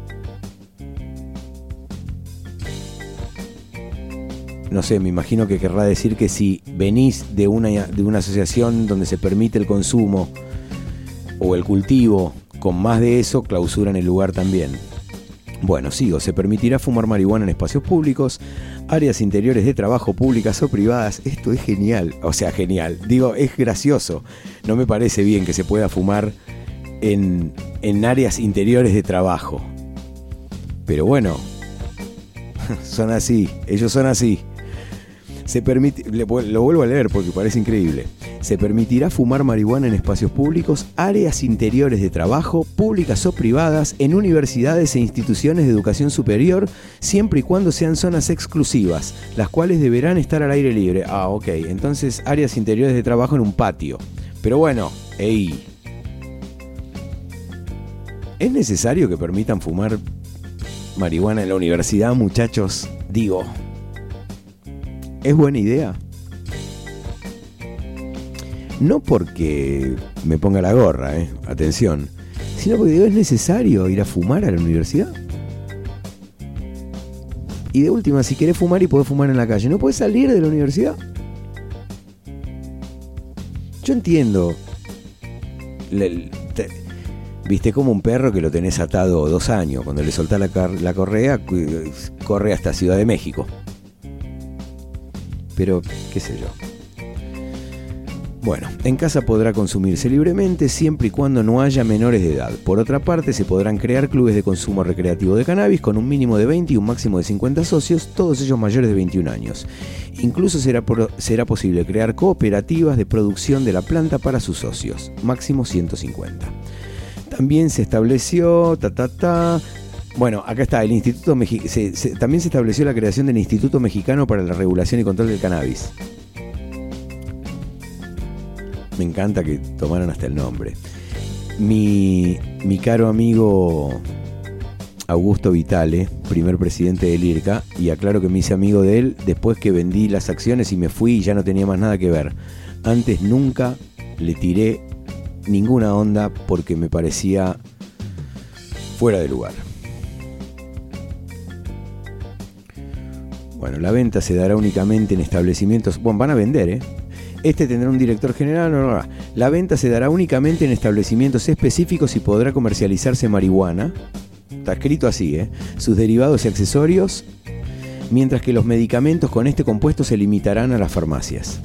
B: No sé, me imagino que querrá decir que si venís de una, de una asociación donde se permite el consumo o el cultivo, con más de eso, clausuran el lugar también. Bueno, sigo, se permitirá fumar marihuana en espacios públicos, áreas interiores de trabajo públicas o privadas. Esto es genial, o sea, genial. Digo, es gracioso. No me parece bien que se pueda fumar en, en áreas interiores de trabajo. Pero bueno, son así, ellos son así. Se permite, lo vuelvo a leer porque parece increíble. Se permitirá fumar marihuana en espacios públicos, áreas interiores de trabajo, públicas o privadas, en universidades e instituciones de educación superior, siempre y cuando sean zonas exclusivas, las cuales deberán estar al aire libre. Ah, ok, entonces áreas interiores de trabajo en un patio. Pero bueno, ey. ¿Es necesario que permitan fumar marihuana en la universidad, muchachos? Digo, ¿Es buena idea? No porque me ponga la gorra, eh, atención, sino porque digo, es necesario ir a fumar a la universidad. Y de última, si querés fumar y podés fumar en la calle, ¿no podés salir de la universidad? Yo entiendo. Viste como un perro que lo tenés atado dos años. Cuando le soltás la, la correa, corre hasta Ciudad de México. Pero, qué sé yo. Bueno, en casa podrá consumirse libremente siempre y cuando no haya menores de edad. Por otra parte, se podrán crear clubes de consumo recreativo de cannabis con un mínimo de 20 y un máximo de 50 socios, todos ellos mayores de 21 años. Incluso será, será posible crear cooperativas de producción de la planta para sus socios, máximo 150. También se estableció, ta, ta, ta. Bueno, acá está, el Instituto Mexi- también se estableció la creación del Instituto Mexicano para la Regulación y Control del Cannabis. Me encanta que tomaron hasta el nombre. Mi, mi caro amigo Augusto Vitale, primer presidente del IRCA, y aclaro que me hice amigo de él después que vendí las acciones y me fui y ya no tenía más nada que ver. Antes nunca le tiré ninguna onda porque me parecía fuera de lugar. Bueno, la venta se dará únicamente en establecimientos. Bueno, van a vender, ¿eh? Este tendrá un director general. no, no, no. La venta se dará únicamente en establecimientos específicos y podrá comercializarse marihuana. Está escrito así, ¿eh? Sus derivados y accesorios. Mientras que los medicamentos con este compuesto se limitarán a las farmacias.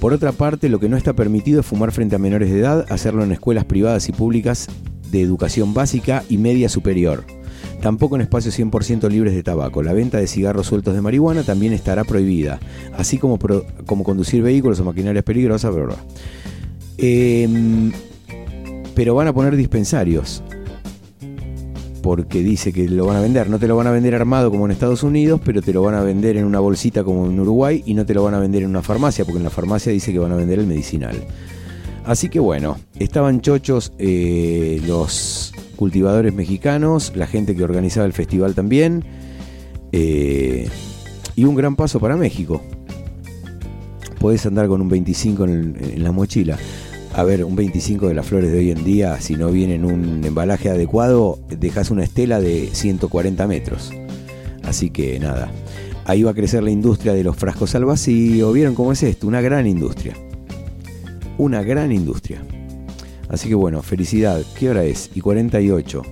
B: Por otra parte, lo que no está permitido es fumar frente a menores de edad, hacerlo en escuelas privadas y públicas de educación básica y media superior. Tampoco en espacios 100% libres de tabaco. La venta de cigarros sueltos de marihuana también estará prohibida, así como, como conducir vehículos o maquinarias peligrosas. Em, pero van a poner dispensarios, porque dice que lo van a vender. No te lo van a vender armado como en Estados Unidos, pero te lo van a vender en una bolsita como en Uruguay y no te lo van a vender en una farmacia, porque en la farmacia dice que van a vender el medicinal. Así que bueno, estaban chochos eh, los cultivadores mexicanos, la gente que organizaba el festival también, eh, y un gran paso para México. Podés andar con un 25 en, en la mochila. A ver, un 25 de las flores de hoy en día, si no viene en un embalaje adecuado, dejas una estela de 140 metros. Así que nada, ahí va a crecer la industria de los frascos al vacío. ¿Vieron cómo es esto? Una gran industria. Una gran industria. Así que bueno, felicidad. ¿Qué hora es? Y 48.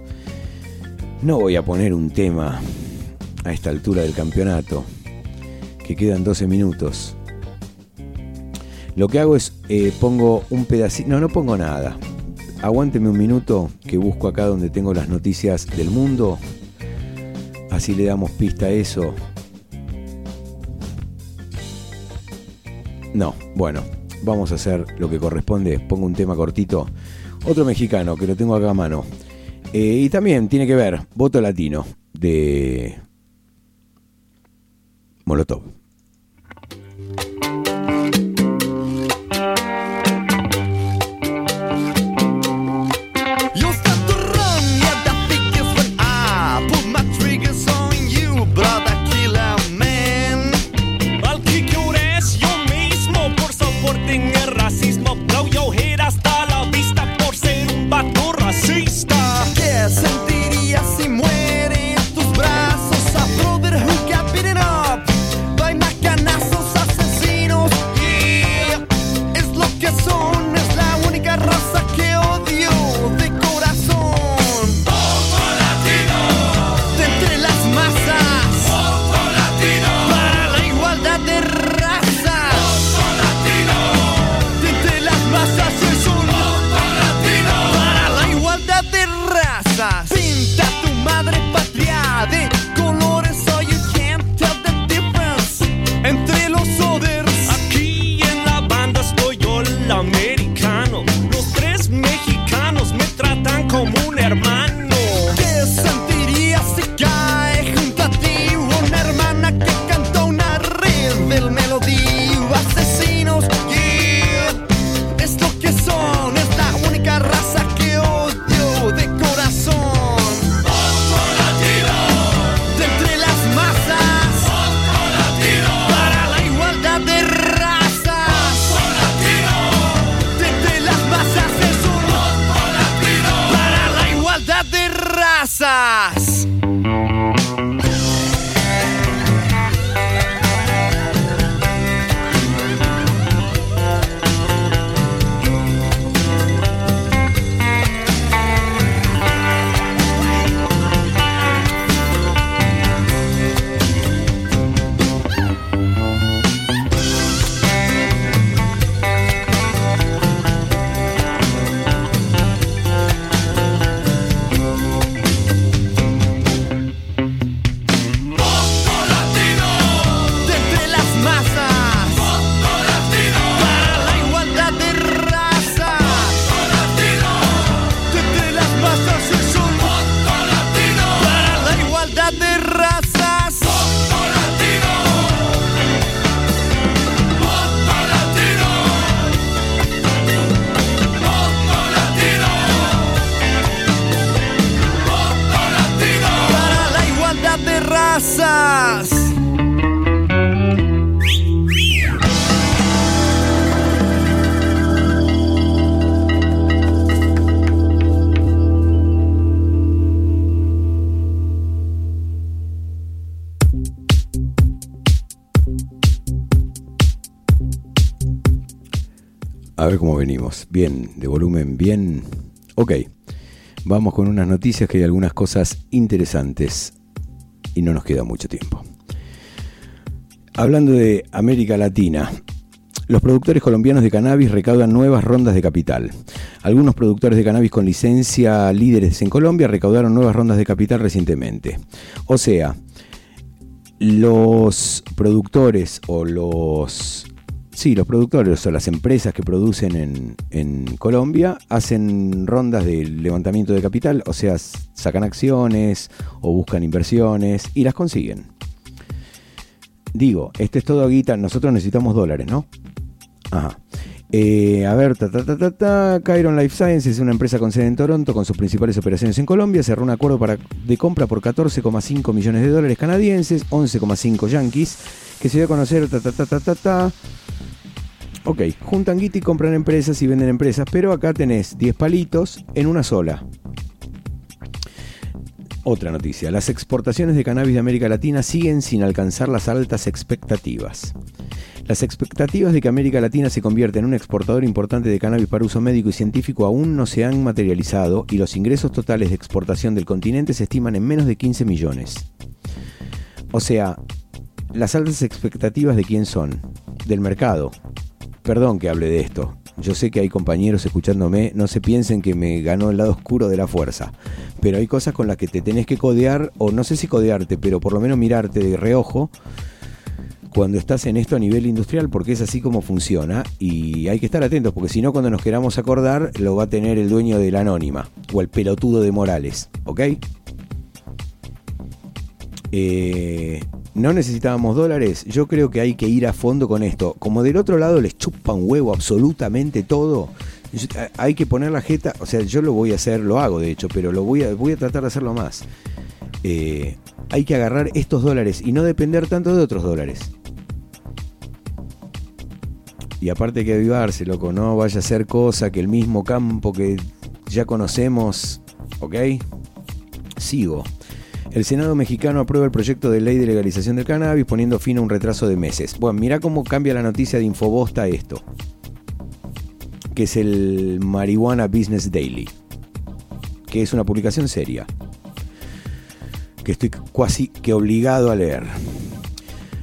B: No voy a poner un tema a esta altura del campeonato, que quedan 12 minutos. Lo que hago es eh, pongo un pedacito. No, no pongo nada. Aguánteme un minuto que busco acá donde tengo las noticias del mundo. Así le damos pista a eso. No, bueno, vamos a hacer lo que corresponde. Pongo un tema cortito. Otro mexicano que lo tengo acá a mano. Eh, y también tiene que ver, voto latino de Molotov. Bien, de volumen bien. Ok. Vamos con unas noticias que hay algunas cosas interesantes y no nos queda mucho tiempo. Hablando de América Latina, los productores colombianos de cannabis recaudan nuevas rondas de capital. Algunos productores de cannabis con licencia líderes en Colombia recaudaron nuevas rondas de capital recientemente. O sea, los productores o los... Sí, los productores o las empresas que producen en, Colombia hacen rondas de levantamiento de capital, o sea, sacan acciones o buscan inversiones y las consiguen. Digo, esto es todo guita, nosotros necesitamos dólares, ¿no? Ajá. Eh, a ver, ta, ta, ta, ta, ta. Chiron Life Sciences es una empresa con sede en Toronto con sus principales operaciones en Colombia. Cerró un acuerdo para, de compra por 14,5 millones de dólares canadienses, 11,5 yankees, que se dio a conocer. Ta, ta, ta, ta, ta, ta. Ok, juntan guita y compran empresas y venden empresas, pero acá tenés 10 palitos en una sola. Otra noticia, las exportaciones de cannabis de América Latina siguen sin alcanzar las altas expectativas. Las expectativas de que América Latina se convierta en un exportador importante de cannabis para uso médico y científico aún no se han materializado y los ingresos totales de exportación del continente se estiman en menos de 15 millones. O sea, las altas expectativas de quién son? Del mercado. Perdón que hable de esto. Yo sé que hay compañeros escuchándome, no se piensen que me ganó el lado oscuro de la fuerza. Pero hay cosas con las que te tenés que codear, o no sé si codearte, pero por lo menos mirarte de reojo cuando estás en esto a nivel industrial, porque es así como funciona y hay que estar atentos, porque si no, cuando nos queramos acordar, lo va a tener el dueño de la anónima o el pelotudo de Morales, ¿ok? Eh, no necesitábamos dólares, yo creo que hay que ir a fondo con esto. Como del otro lado les chupa un huevo absolutamente todo, yo- hay que poner la jeta, o sea, yo lo voy a hacer, lo hago de hecho, pero lo voy a, voy a tratar de hacerlo más. Eh, hay que agarrar estos dólares y no depender tanto de otros dólares. Y aparte hay que avivarse, loco, no vaya a ser cosa que el mismo campo que ya conocemos, ¿ok? Sigo. El Senado mexicano aprueba el proyecto de ley de legalización del cannabis poniendo fin a un retraso de meses. Bueno, mira cómo cambia la noticia de Infobosta esto. Que es el Marihuana Business Daily. Que es una publicación seria. Que estoy casi que obligado a leer.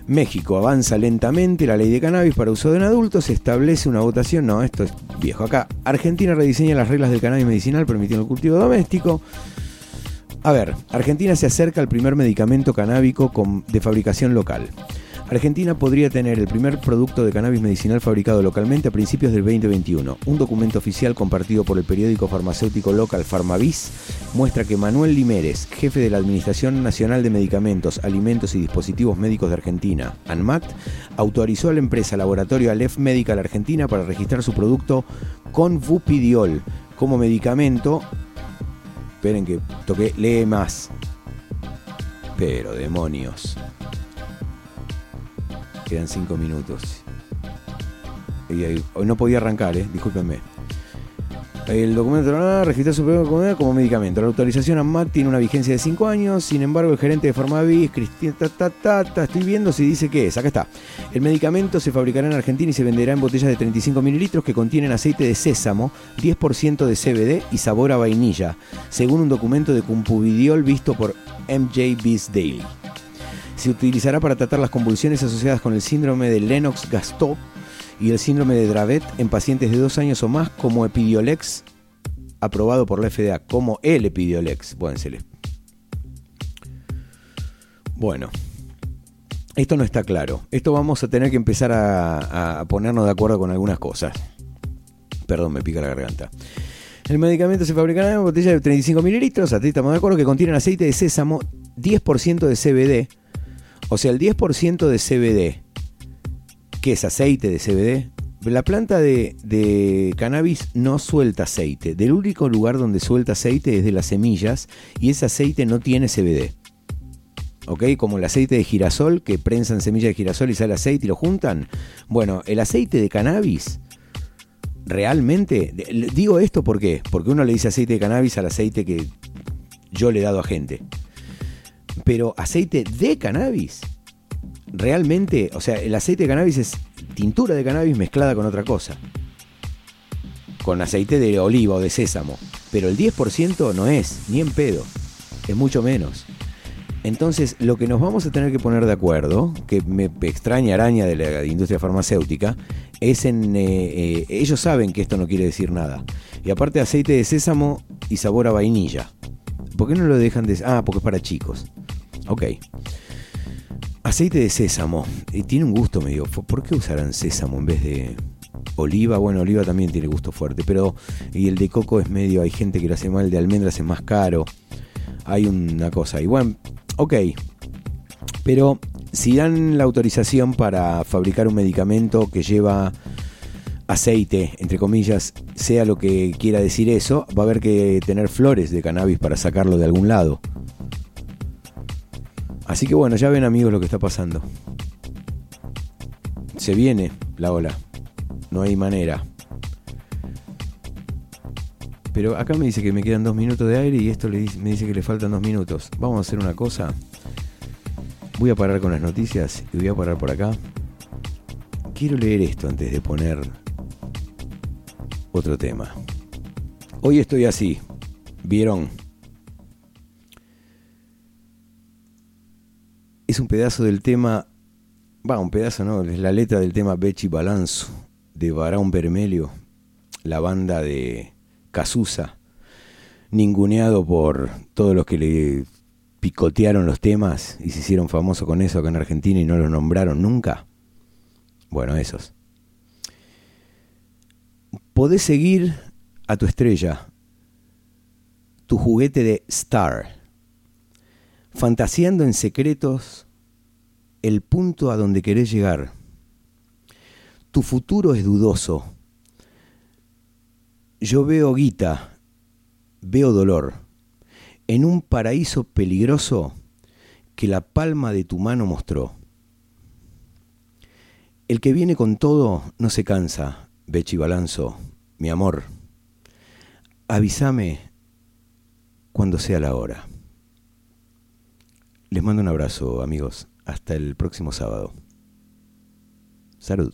B: México avanza lentamente la ley de cannabis para uso en adultos, se establece una votación, no, esto es viejo acá. Argentina rediseña las reglas del cannabis medicinal permitiendo el cultivo doméstico. A ver, Argentina se acerca al primer medicamento canábico con- de fabricación local. Argentina podría tener el primer producto de cannabis medicinal fabricado localmente a principios del 2021. Un documento oficial compartido por el periódico farmacéutico local Farmavis muestra que Manuel Limeres, jefe de la Administración Nacional de Medicamentos, Alimentos y Dispositivos Médicos de Argentina, ANMAT, autorizó a la empresa laboratorio Aleph Medical Argentina para registrar su producto Convupidiol como medicamento. Esperen que toqué, lee más. Pero demonios. Quedan cinco minutos. Y hoy no podía arrancar, eh, discúlpenme. El documento ah, registra su producto como medicamento. La autorización AMAT tiene una vigencia de 5 años. Sin embargo, el gerente de Farmavis, Cristian, ta, ta, estoy viendo si dice qué es. Acá está. El medicamento se fabricará en Argentina y se venderá en botellas de 35 mililitros que contienen aceite de sésamo, 10% de CBD y sabor a vainilla, según un documento de Cumpuvidiol visto por MJ Biz Daily. Se utilizará para tratar las convulsiones asociadas con el síndrome de Lennox-Gastaut y el síndrome de Dravet en pacientes de dos años o más como Epidiolex, aprobado por la FDA como el Epidiolex. Bueno, se le- Bueno, esto no está claro. Esto vamos a tener que empezar a, ponernos de acuerdo con algunas cosas. Perdón, me pica la garganta. El medicamento se fabricará en botella de 35 mililitros, estamos de acuerdo, que contienen aceite de sésamo, 10% de CBD. O sea, el 10% de CBD, que es aceite de CBD, la planta de, cannabis no suelta aceite. Del único lugar donde suelta aceite es de las semillas y ese aceite no tiene CBD. ¿Ok? Como el aceite de girasol, que prensan semilla de girasol y sale aceite y lo juntan. Bueno, el aceite de cannabis realmente, digo esto ¿por qué? porque uno le dice aceite de cannabis al aceite que yo le he dado a gente. Pero aceite de cannabis, realmente, o sea, el aceite de cannabis es tintura de cannabis mezclada con otra cosa. con aceite de oliva o de sésamo. Pero el 10% no es, ni en pedo. Es mucho menos. Entonces, lo que nos vamos a tener que poner de acuerdo, que me extraña araña de la industria farmacéutica, es en... eh, eh, ellos saben que esto no quiere decir nada. Y aparte aceite de sésamo y sabor a vainilla. ¿Por qué no lo dejan de... Ah, porque es para chicos. Ok. Aceite de sésamo. Y tiene un gusto medio... ¿Por qué usarán sésamo en vez de oliva? Bueno, oliva también tiene gusto fuerte. Pero... Y el de coco es medio... Hay gente que lo hace mal. El de almendras es más caro. Hay una cosa. Y bueno, ok. Pero si dan la autorización para fabricar un medicamento que lleva aceite, entre comillas, sea lo que quiera decir eso, va a haber que tener flores de cannabis para sacarlo de algún lado. Así que bueno, ya ven amigos lo que está pasando. Se viene la ola. No hay manera. Pero acá me dice que me quedan dos minutos de aire y esto le dice- me dice que le faltan dos minutos. Vamos a hacer una cosa. Voy a parar con las noticias y voy a parar por acá. Quiero leer esto antes de poner otro tema. Hoy estoy así. ¿Vieron? Es un pedazo del tema. Va, un pedazo no, es la letra del tema Becci Balanzo de Barón Vermelho, la banda de Cazuza, ninguneado por todos los que le picotearon los temas y se hicieron famosos con eso acá en Argentina y no los nombraron nunca. Bueno, esos. Podés seguir a tu estrella, tu juguete de Star, fantaseando en secretos el punto a donde querés llegar. Tu futuro es dudoso. Yo veo guita, veo dolor, en un paraíso peligroso que la palma de tu mano mostró. El que viene con todo no se cansa, Bechi Balanzo, mi amor. Avísame cuando sea la hora. Les mando un abrazo, amigos. Hasta el próximo sábado. Salud.